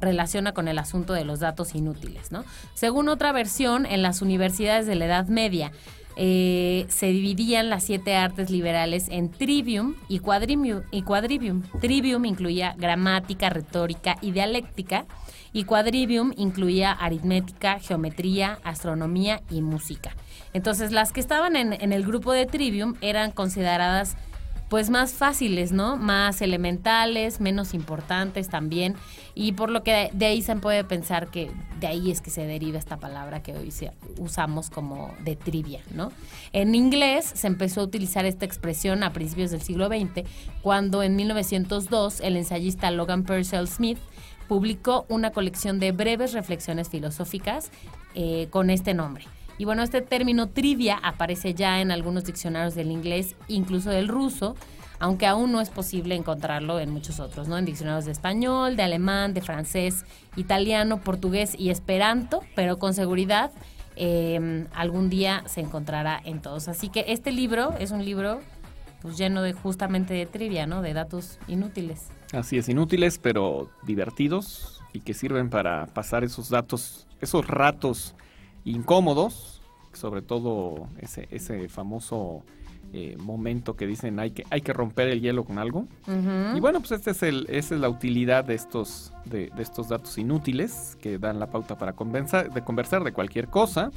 Speaker 1: relaciona con el asunto de los datos inútiles, ¿no? Según otra versión, en las universidades de la Edad Media eh, se dividían las siete artes liberales en trivium y quadrivium, y quadrivium. Trivium incluía gramática, retórica y dialéctica y quadrivium incluía aritmética, geometría, astronomía y música. Entonces las que estaban en, el grupo de trivium eran consideradas pues más fáciles, ¿no? Más elementales, menos importantes también. Y por lo que de ahí se puede pensar que de ahí es que se deriva esta palabra que hoy usamos como de trivia, ¿no? En inglés se empezó a utilizar esta expresión a principios del siglo XX, cuando en 1902 el ensayista Logan Purcell Smith publicó una colección de breves reflexiones filosóficas eh, con este nombre. Y bueno, este término trivia aparece ya en algunos diccionarios del inglés, incluso del ruso, aunque aún no es posible encontrarlo en muchos otros, ¿no? En diccionarios de español, de alemán, de francés, italiano, portugués y esperanto, pero con seguridad em, algún día se encontrará en todos. Así que este libro es un libro pues lleno de justamente de trivia, ¿no? De datos inútiles.
Speaker 2: Así es, inútiles, pero divertidos y que sirven para pasar esos datos, esos ratos incómodos, sobre todo ese, ese famoso eh, momento que dicen hay que, hay que romper el hielo con algo. Y bueno, pues este es el, esa es la utilidad de estos, de, estos datos inútiles que dan la pauta para conversar, de conversar de cualquier cosa.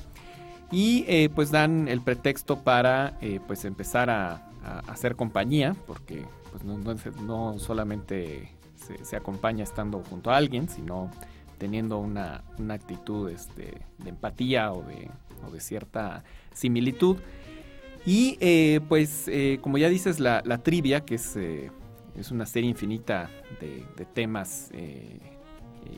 Speaker 2: Y eh, pues dan el pretexto para eh, pues empezar a, hacer compañía, porque pues no, no, solamente se, se acompaña estando junto a alguien, sino teniendo una, actitud este, de empatía o de, de cierta similitud. Y eh, pues, eh, como ya dices, la, trivia, que es, eh, es, una serie infinita de, temas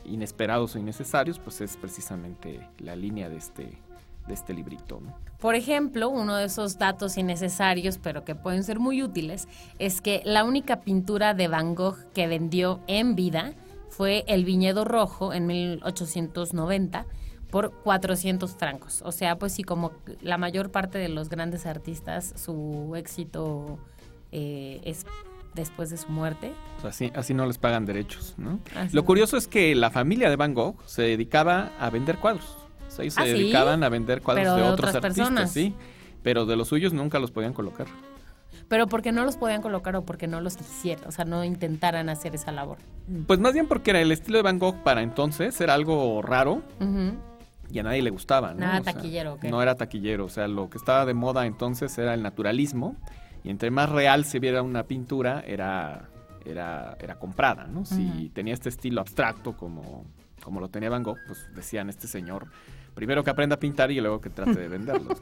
Speaker 2: inesperados o innecesarios, pues es precisamente la línea de este, de este librito.
Speaker 1: Por ejemplo, uno de esos datos innecesarios, pero que pueden ser muy útiles, es que la única pintura de Van Gogh que vendió en vida fue El Viñedo Rojo en 1890 por 400 francos. O sea, pues sí, como la mayor parte de los grandes artistas, su éxito eh, es después de su muerte.
Speaker 2: así, así no les pagan derechos, ¿no? Lo curioso es que la familia de Van Gogh se dedicaba a vender cuadros. O sea, se ah, dedicaban a vender cuadros de, otros artistas, personas. sí. Pero de los suyos nunca los podían colocar
Speaker 1: pero porque no los podían colocar o porque no los quisieran, o sea, no intentaran hacer esa labor.
Speaker 2: Pues más bien porque era el estilo de Van Gogh para entonces era algo raro y a nadie le gustaba. ¿no?
Speaker 1: Nada taquillero.
Speaker 2: No era taquillero, o sea, lo que estaba de moda entonces era el naturalismo y entre más real se viera una pintura era, era, era comprada, ¿no? Si tenía este estilo abstracto como, como lo tenía Van Gogh, pues decían este señor primero que aprenda a pintar y luego que trate de [laughs] venderlos.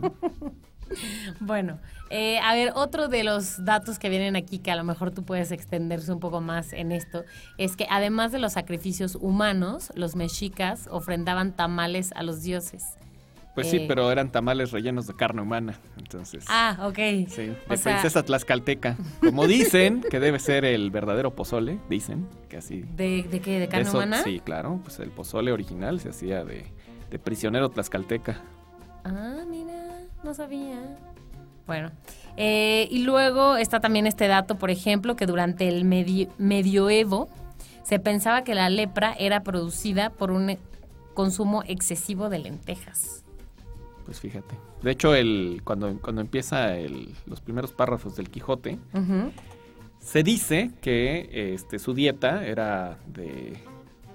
Speaker 2: [laughs]
Speaker 1: Bueno, eh, a ver, otro de los datos que vienen aquí, que a lo mejor tú puedes extenderse un poco más en esto, es que además de los sacrificios humanos, los mexicas ofrendaban tamales a los dioses.
Speaker 2: Pues sí, eh, pero eran tamales rellenos de carne humana, entonces.
Speaker 1: Ah, ok.
Speaker 2: Sí, de princesa tlaxcalteca. Como dicen que debe ser el verdadero pozole, dicen que así.
Speaker 1: ¿De, qué? ¿De carne humana?
Speaker 2: Sí, claro, pues el pozole original se hacía de de prisionero tlaxcalteca.
Speaker 1: Ah, mira, no sabía. Bueno, eh, y luego está también este dato, por ejemplo, que durante el medioevo se pensaba que la lepra era producida por un consumo excesivo de lentejas.
Speaker 2: Pues fíjate. De hecho, el, cuando, cuando empieza el, los primeros párrafos del Quijote, se dice que este, su dieta era de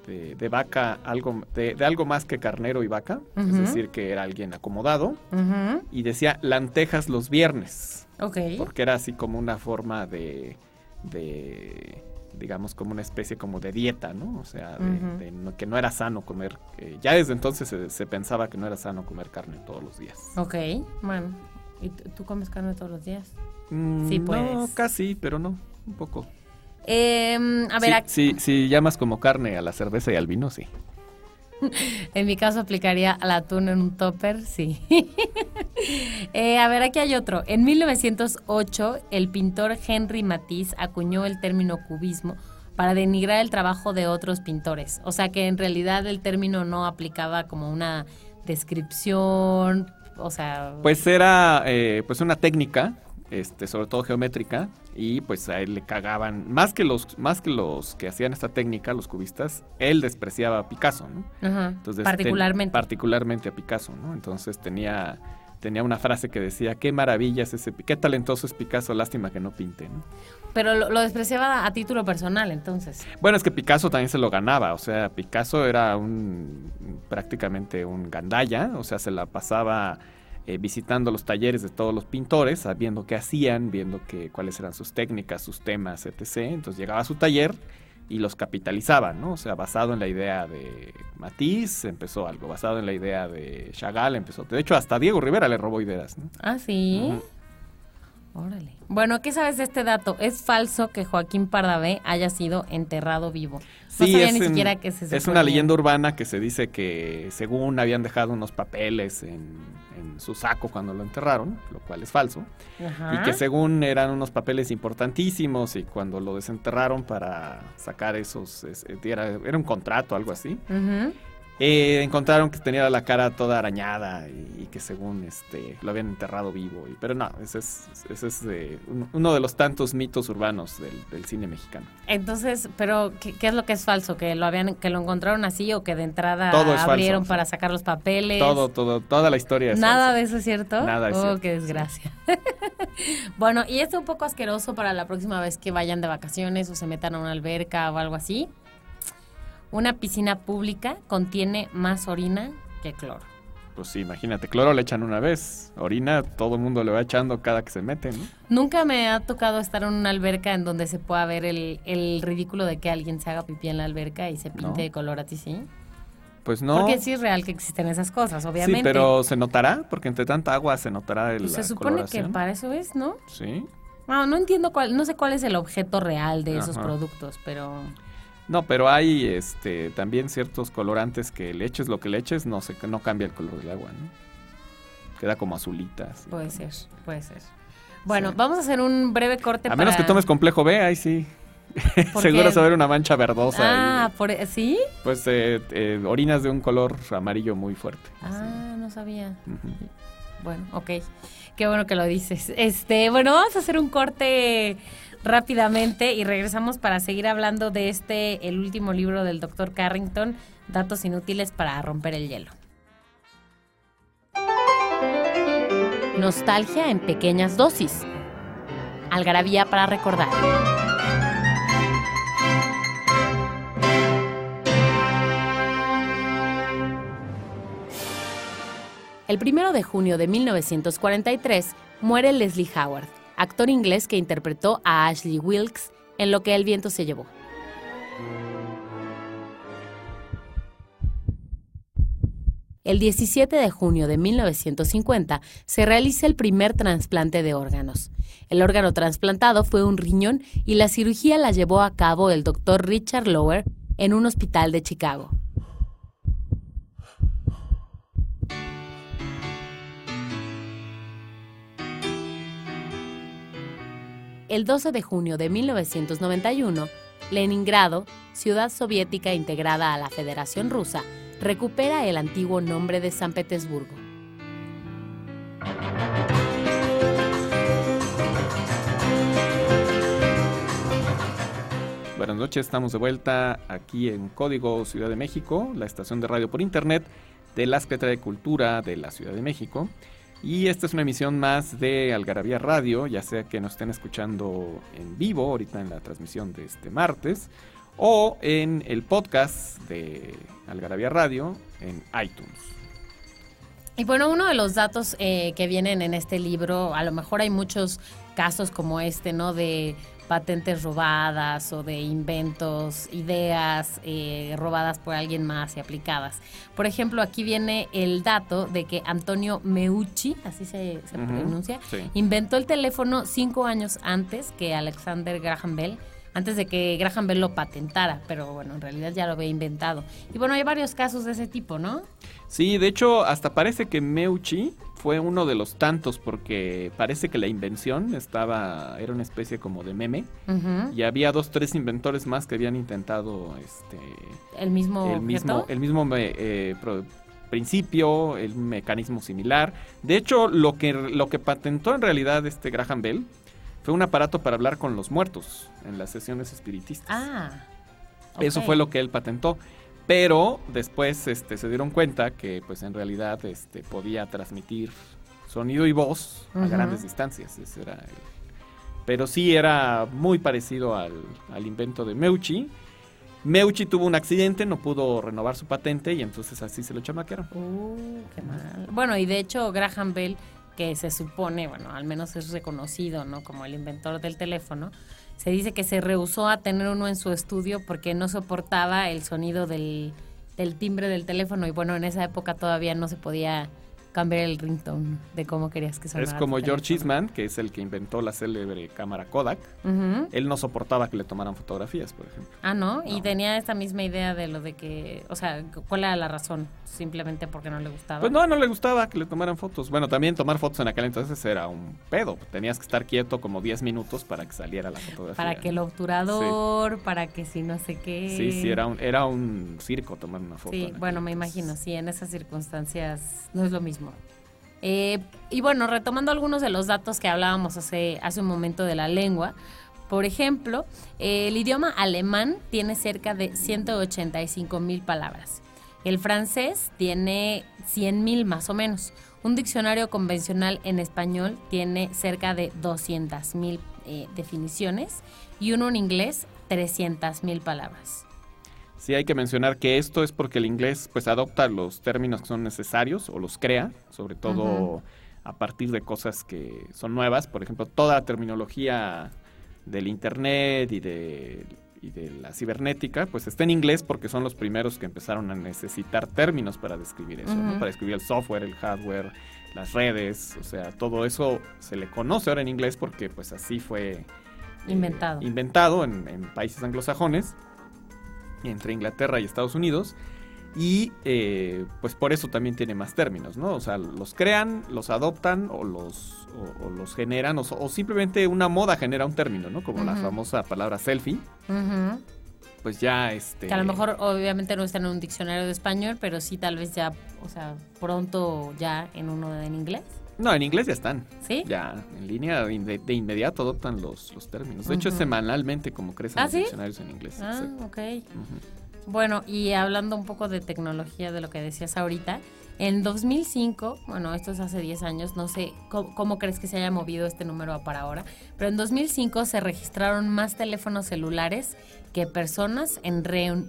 Speaker 2: de, vaca, algo, de, algo más que carnero y vaca, es decir, que era alguien acomodado, y decía lentejas los viernes. Porque era así como una forma de, de digamos, como una especie como de dieta, ¿no? O sea, que no era sano comer. ya desde entonces se, pensaba que no era sano comer carne todos los días.
Speaker 1: Ok, bueno. ¿Y tú comes carne todos los días?
Speaker 2: Mm, sí, pues. No, casi, pero no, un poco.
Speaker 1: Eh, a ver,
Speaker 2: si sí, llamas como carne a la cerveza y al vino, sí. [laughs]
Speaker 1: en mi caso aplicaría al atún en un topper, sí. [laughs] Eh, a ver, aquí hay otro. En 1908, el pintor Henry Matisse acuñó el término cubismo para denigrar el trabajo de otros pintores. O sea que en realidad el término no aplicaba como una descripción, o sea...
Speaker 2: Pues era eh, pues una técnica, este, sobre todo geométrica, y pues a él le cagaban, más que los, más que los que hacían esta técnica, los cubistas, él despreciaba a Picasso, ¿no?
Speaker 1: Ajá, particularmente.
Speaker 2: particularmente a Picasso, ¿no? Entonces tenía tenía una frase que decía, qué maravilla es ese, qué talentoso es Picasso, lástima que no pinte. ¿no?
Speaker 1: Pero lo, despreciaba a título personal, entonces.
Speaker 2: Bueno, es que Picasso también se lo ganaba, o sea, Picasso era un prácticamente un gandaya, o sea, se la pasaba eh, visitando los talleres de todos los pintores, viendo qué hacían, viendo que, cuáles eran sus técnicas, sus temas, etc. Entonces llegaba a su taller y los capitalizaba, ¿no? O sea, basado en la idea de Matisse empezó algo, basado en la idea de Chagall empezó. De hecho, hasta Diego Rivera le robó ideas, ¿no?
Speaker 1: Ah, sí. Órale. Bueno, ¿qué sabes de este dato? Es falso que Joaquín Pardavé haya sido enterrado vivo. No sabía ni siquiera que se
Speaker 2: Es una leyenda urbana que se dice que según habían dejado unos papeles en, su saco cuando lo enterraron, lo cual es falso. Y que según eran unos papeles importantísimos y cuando lo desenterraron para sacar esos, era, era un contrato, algo así. Eh, encontraron que tenía la cara toda arañada y, que según este lo habían enterrado vivo. Y, pero no, ese es, ese es eh, uno de los tantos mitos urbanos del, cine mexicano.
Speaker 1: Entonces, pero ¿qué, es lo que es falso? ¿Que lo habían que lo encontraron así o que de entrada abrieron para sacar los papeles?
Speaker 2: Todo, todo, toda la historia es
Speaker 1: Nada de eso es cierto.
Speaker 2: Nada es
Speaker 1: oh, qué desgracia. [laughs] bueno, y esto es un poco asqueroso para la próxima vez que vayan de vacaciones o se metan a una alberca o algo así. Una piscina pública contiene más orina que cloro.
Speaker 2: Pues sí, imagínate, cloro le echan una vez, orina todo el mundo le va echando cada que se mete, ¿no?
Speaker 1: Nunca me ha tocado estar en una alberca en donde se pueda ver el, ridículo de que alguien se haga pipí en la alberca y se pinte de color a ti, ¿sí?
Speaker 2: Pues no.
Speaker 1: Porque sí es real que existen esas cosas, obviamente.
Speaker 2: Sí, pero ¿se notará? Porque entre tanta agua se notará el.
Speaker 1: Pues se supone que para eso es, ¿no?
Speaker 2: Sí.
Speaker 1: No, no entiendo cuál, no sé cuál es el objeto real de esos productos, pero...
Speaker 2: No, pero hay este también ciertos colorantes que le eches lo que le eches, no sé, no cambia el color del agua, ¿no? Queda como azulitas.
Speaker 1: Puede ser, puede ser. Bueno, vamos a hacer un breve corte.
Speaker 2: A menos que tomes complejo B, ahí sí. [laughs] [laughs] Seguro se ver una mancha verdosa.
Speaker 1: Ah, por, e, ¿sí?
Speaker 2: Pues eh, eh, orinas de un color amarillo muy fuerte.
Speaker 1: Ah, no sabía. Bueno, ok. Qué bueno que lo dices. Este, bueno, vamos a hacer un corte rápidamente y regresamos para seguir hablando de este, el último libro del doctor Carrington, Datos inútiles para romper el hielo. Nostalgia en pequeñas dosis. Algarabía para recordar. El primero de junio de 1943 muere Leslie Howard, actor inglés que interpretó a Ashley Wilkes en Lo que el viento se llevó. El 17 de junio de 1950 se realiza el primer trasplante de órganos. El órgano trasplantado fue un riñón y la cirugía la llevó a cabo el doctor Richard Lower en un hospital de Chicago. El 12 de junio de 1991, Leningrado, ciudad soviética integrada a la Federación Rusa, recupera el antiguo nombre de San Petersburgo.
Speaker 2: Buenas noches, estamos de vuelta aquí en Código Ciudad de México, la estación de radio por internet de la Secretaría de Cultura de la Ciudad de México. Y esta es una emisión más de Algarabía Radio, ya sea que nos estén escuchando en vivo, ahorita en la transmisión de este martes, o en el podcast de Algarabía Radio en iTunes.
Speaker 1: Y bueno, uno de los datos eh, que vienen en este libro, a lo mejor hay muchos casos como este, ¿no? De patentes robadas o de inventos, ideas eh, robadas por alguien más y aplicadas. Por ejemplo, aquí viene el dato de que Antonio Meucci, así se, pronuncia, inventó el teléfono cinco años antes que Alexander Graham Bell antes de que Graham Bell lo patentara, pero bueno, en realidad ya lo había inventado. Y bueno, hay varios casos de ese tipo, ¿no?
Speaker 2: Sí, de hecho, hasta parece que Meucci fue uno de los tantos porque parece que la invención estaba era una especie como de meme y había dos tres inventores más que habían intentado este
Speaker 1: el mismo
Speaker 2: el mismo el mismo eh, principio, el mecanismo similar. De hecho, lo que, lo que patentó en realidad este Graham Bell fue un aparato para hablar con los muertos en las sesiones espiritistas.
Speaker 1: Ah.
Speaker 2: Eso fue lo que él patentó. Pero después este, se dieron cuenta que pues en realidad este, podía transmitir sonido y voz a grandes distancias. era Pero sí era muy parecido al, al invento de Meucci. Meucci tuvo un accidente, no pudo renovar su patente y entonces así se lo chamaquearon.
Speaker 1: Uh, qué mal. Bueno, y de hecho Graham Bell, que se supone, bueno, al menos es reconocido, ¿no? Como el inventor del teléfono, se dice que se rehusó a tener uno en su estudio porque no soportaba el sonido del, del timbre del teléfono y bueno, en esa época todavía no se podía cambiar el ringtone de cómo querías que sonara.
Speaker 2: Es como George Eastman, que es el que inventó la célebre cámara Kodak. Él no soportaba que le tomaran fotografías, por ejemplo.
Speaker 1: Ah, ¿no? Y tenía esta misma idea de lo de que, o sea, ¿cuál era la razón? Simplemente porque no le gustaba.
Speaker 2: Pues no, no le gustaba que le tomaran fotos. Bueno, también tomar fotos en aquel entonces era un pedo. Tenías que estar quieto como 10 minutos para que saliera la fotografía.
Speaker 1: Para que el obturador, para que si no sé qué.
Speaker 2: Sí, sí, era un, era un circo tomar una foto.
Speaker 1: Sí, bueno, me imagino, sí, en esas circunstancias no es lo mismo. Eh, y bueno, retomando algunos de los datos que hablábamos hace, hace un momento de la lengua, por ejemplo, el idioma alemán tiene cerca de 185 mil palabras. El francés tiene 100 mil más o menos. Un diccionario convencional en español tiene cerca de 200 mil eh, definiciones y uno en inglés 300 mil palabras.
Speaker 2: Sí hay que mencionar que esto es porque el inglés pues adopta los términos que son necesarios o los crea, sobre todo a partir de cosas que son nuevas, por ejemplo, toda la terminología del internet y de, de la cibernética, pues está en inglés porque son los primeros que empezaron a necesitar términos para describir eso, para describir el software, el hardware, las redes, o sea, todo eso se le conoce ahora en inglés porque pues así fue eh,
Speaker 1: inventado,
Speaker 2: inventado en, en países anglosajones entre Inglaterra y Estados Unidos. Y eh, pues por eso también tiene más términos, ¿no? O sea, los crean, los adoptan o los, o, los generan, o, simplemente una moda genera un término, ¿no? Como la famosa palabra selfie. Pues ya este.
Speaker 1: Que a lo mejor obviamente no está en un diccionario de español, pero sí tal vez ya, o sea, pronto ya en uno en inglés.
Speaker 2: No, en inglés ya están.
Speaker 1: ¿Sí?
Speaker 2: Ya, en línea de, inmediato adoptan los, los términos. De hecho, es semanalmente como crecen
Speaker 1: ¿Ah,
Speaker 2: los diccionarios en inglés.
Speaker 1: Ah, ok. Bueno, y hablando un poco de tecnología, de lo que decías ahorita, en 2005, bueno, esto es hace 10 años, no sé cómo, crees que se haya movido este número para ahora, pero en 2005 se registraron más teléfonos celulares que personas en,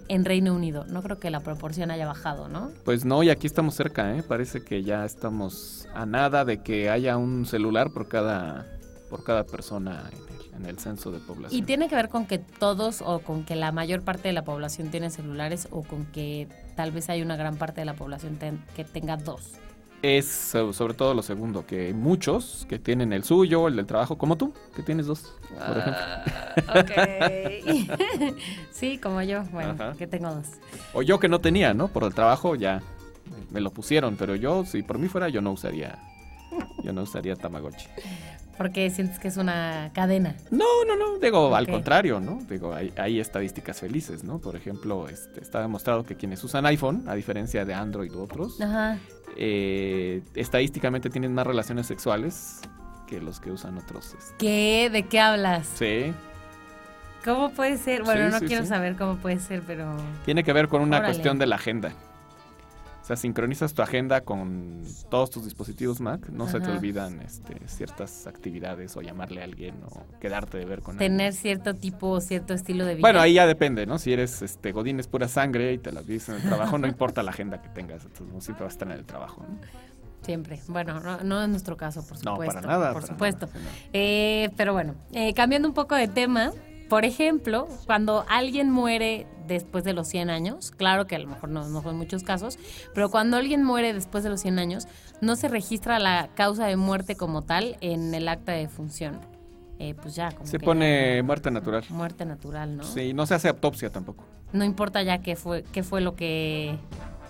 Speaker 1: en Reino Unido. No creo que la proporción haya bajado, ¿no?
Speaker 2: Pues no, y aquí estamos cerca, ¿eh? Parece que ya estamos a nada de que haya un celular por cada, por cada persona en el censo de población.
Speaker 1: ¿Y tiene que ver con que todos o con que la mayor parte de la población tiene celulares o con que tal vez hay una gran parte de la población que tenga dos?
Speaker 2: Es sobre todo lo segundo, que hay muchos que tienen el suyo, el del trabajo, como tú, que tienes dos, por ejemplo.
Speaker 1: Ah, ok. [laughs] sí, como yo, bueno, que tengo dos.
Speaker 2: O yo que no tenía, ¿no? Por el trabajo ya me lo pusieron, pero yo, si por mí fuera, yo no usaría, yo no usaría Tamagotchi.
Speaker 1: Porque sientes que es una cadena.
Speaker 2: No, no, no. Digo, al contrario, ¿no? Digo, hay, estadísticas felices, ¿no? Por ejemplo, este, está demostrado que quienes usan iPhone, a diferencia de Android u otros, eh, estadísticamente tienen más relaciones sexuales que los que usan otros. Este.
Speaker 1: ¿Qué? ¿De qué hablas?
Speaker 2: Sí.
Speaker 1: ¿Cómo puede ser? Bueno, no quiero saber cómo puede ser, pero...
Speaker 2: Tiene que ver con una cuestión de la agenda. O sea, sincronizas tu agenda con todos tus dispositivos Mac, no se te olvidan este, ciertas actividades o llamarle a alguien o quedarte de ver con
Speaker 1: Tener cierto tipo, cierto estilo de vida.
Speaker 2: Bueno, ahí ya depende, ¿no? Si eres este Godín es pura sangre y te la vives en el trabajo, no [laughs] importa la agenda que tengas, entonces siempre vas a estar en el trabajo, ¿no?
Speaker 1: Siempre. Bueno, no, no en nuestro caso, por supuesto.
Speaker 2: No, para nada.
Speaker 1: Por supuesto. Eh, pero bueno, eh, cambiando un poco de tema, por ejemplo, cuando alguien muere después de los 100 años, claro que a lo mejor no, no son muchos casos, pero cuando alguien muere después de los 100 años, no se registra la causa de muerte como tal en el acta de función. Eh, pues ya, como
Speaker 2: Se pone muerte natural.
Speaker 1: Muerte natural, ¿no?
Speaker 2: Sí, no se hace autopsia tampoco.
Speaker 1: No importa ya qué fue, qué fue lo que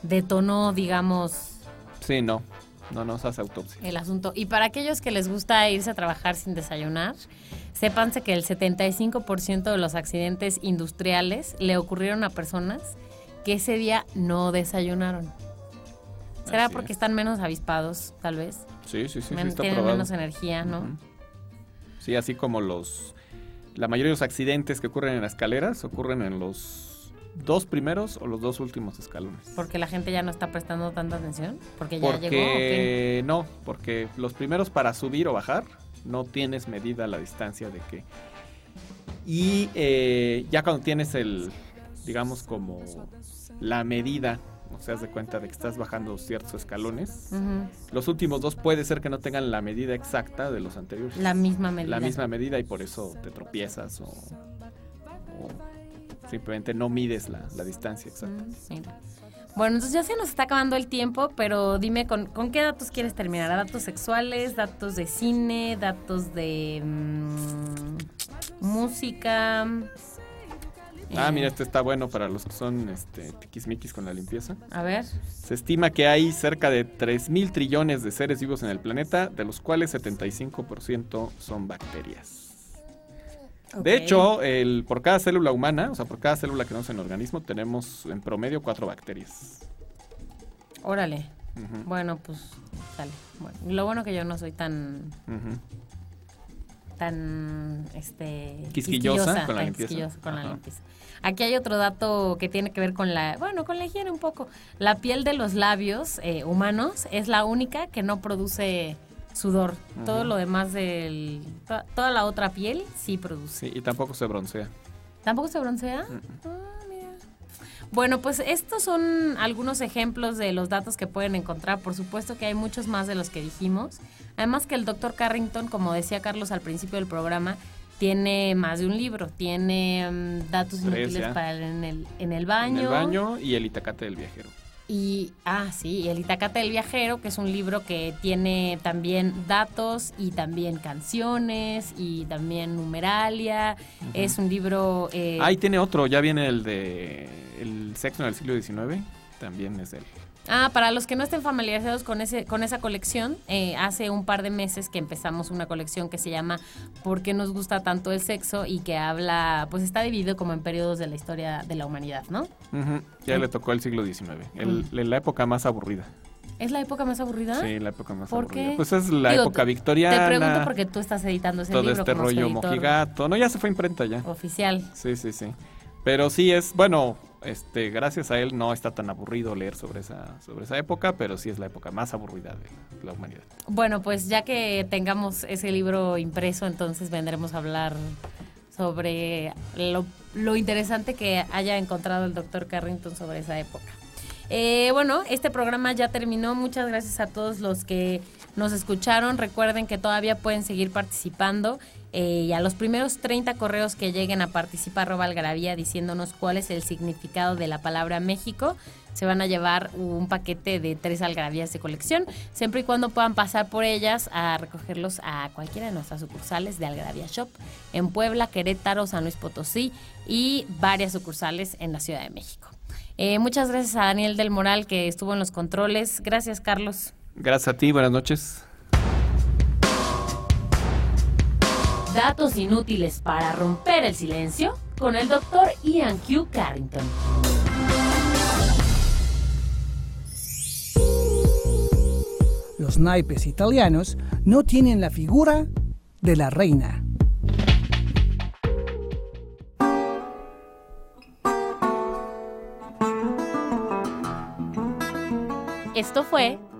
Speaker 1: detonó, digamos.
Speaker 2: Sí, no. No, no se hace autopsia.
Speaker 1: El asunto. Y para aquellos que les gusta irse a trabajar sin desayunar, sépanse que el 75% de los accidentes industriales le ocurrieron a personas que ese día no desayunaron. ¿Será
Speaker 2: Así
Speaker 1: porque
Speaker 2: es.
Speaker 1: están menos avispados, tal vez?
Speaker 2: Sí, sí, sí, sí, está
Speaker 1: tienen
Speaker 2: probado.
Speaker 1: menos energía, ¿no?
Speaker 2: Sí, así como los... La mayoría de los accidentes que ocurren en las escaleras ocurren en los dos primeros o los dos últimos escalones.
Speaker 1: Porque la gente ya no está prestando tanta atención. Porque ya llegó.
Speaker 2: Porque no, porque los primeros para subir o bajar no tienes medida la distancia de que. Y eh, ya cuando tienes el, digamos como la medida, o sea, de cuenta de que estás bajando ciertos escalones, los últimos dos puede ser que no tengan la medida exacta de los anteriores.
Speaker 1: La misma medida.
Speaker 2: La misma medida y por eso te tropiezas o simplemente no mides la, la distancia exacta.
Speaker 1: Mm, mira. Bueno, entonces ya se nos está acabando el tiempo, pero dime, ¿con, con qué datos quieres terminar? ¿Datos sexuales, datos de cine, datos de mm, música?
Speaker 2: Ah,
Speaker 1: Eh,
Speaker 2: mira, este está bueno para los que son este, tiquismiquis con la limpieza.
Speaker 1: A ver.
Speaker 2: Se estima que hay cerca de 3 mil trillones de seres vivos en el planeta, de los cuales 75% son bacterias. De hecho, el, por cada célula humana, o sea, por cada célula que tenemos en el organismo, tenemos en promedio cuatro bacterias.
Speaker 1: Órale. Bueno, pues sale. Bueno, lo bueno que yo no soy tan tan este
Speaker 2: Quisquillosa con la
Speaker 1: tan
Speaker 2: limpieza.
Speaker 1: quisquillosa con la limpieza. Aquí hay otro dato que tiene que ver con la, bueno, con la higiene un poco. La piel de los labios eh, humanos es la única que no produce sudor. Todo lo demás del to- toda la otra piel sí produce.
Speaker 2: Sí, y tampoco se broncea.
Speaker 1: ¿Tampoco se broncea? Ah, mira. Bueno, pues estos son algunos ejemplos de los datos que pueden encontrar. Por supuesto que hay muchos más de los que dijimos. Además que el doctor Carrington, como decía Carlos al principio del programa, tiene más de un libro. Tiene mm, datos
Speaker 2: Tres,
Speaker 1: inútiles
Speaker 2: ya.
Speaker 1: para el- en el, en el baño.
Speaker 2: En el baño y el itacate del viajero.
Speaker 1: Y, ah, sí, El Itacate del Viajero, que es un libro que tiene también datos y también canciones y también numeralia. Es un libro... eh,
Speaker 2: Ahí tiene otro, ya viene el de el sexo en el siglo XIX, también es él.
Speaker 1: Ah, para los que no estén familiarizados con ese con esa colección, eh, hace un par de meses que empezamos una colección que se llama ¿Por qué nos gusta tanto el sexo? y que habla, pues está dividido como en periodos de la historia de la humanidad, ¿no?
Speaker 2: Ya
Speaker 1: Sí.
Speaker 2: le tocó el siglo XIX, el- la época más aburrida.
Speaker 1: ¿Es la época más aburrida?
Speaker 2: Sí, la época más.
Speaker 1: ¿Por
Speaker 2: aburrida.
Speaker 1: qué?
Speaker 2: Pues es la
Speaker 1: Digo,
Speaker 2: época victoriana.
Speaker 1: Te pregunto porque tú estás editando ese
Speaker 2: todo
Speaker 1: libro
Speaker 2: este
Speaker 1: como su
Speaker 2: rollo mojigato. No, ya se fue imprenta ya.
Speaker 1: oficial.
Speaker 2: Sí, sí, sí. Pero sí es, bueno, este, gracias a él no está tan aburrido leer sobre esa, sobre esa época, pero sí es la época más aburrida de la humanidad.
Speaker 1: Bueno, pues ya que tengamos ese libro impreso, entonces vendremos a hablar sobre lo, interesante que haya encontrado el doctor Carrington sobre esa época. Eh, bueno, este programa ya terminó. Muchas gracias a todos los que nos escucharon. Recuerden que todavía pueden seguir participando. eh, y a los primeros 30 correos que lleguen a participar arroba algarabía diciéndonos cuál es el significado de la palabra México, se van a llevar un paquete de tres algarabías de colección, siempre y cuando puedan pasar por ellas a recogerlos a cualquiera de nuestras sucursales de Algarabía Shop en Puebla, Querétaro, San Luis Potosí y varias sucursales en la Ciudad de México. Eh, muchas gracias a Daniel del Moral que estuvo en los controles. Gracias, Carlos.
Speaker 2: Gracias a ti, buenas noches.
Speaker 1: Datos inútiles para romper el silencio con el doctor Ian Q. Carrington.
Speaker 3: Los naipes italianos no tienen la figura de la reina.
Speaker 1: Esto fue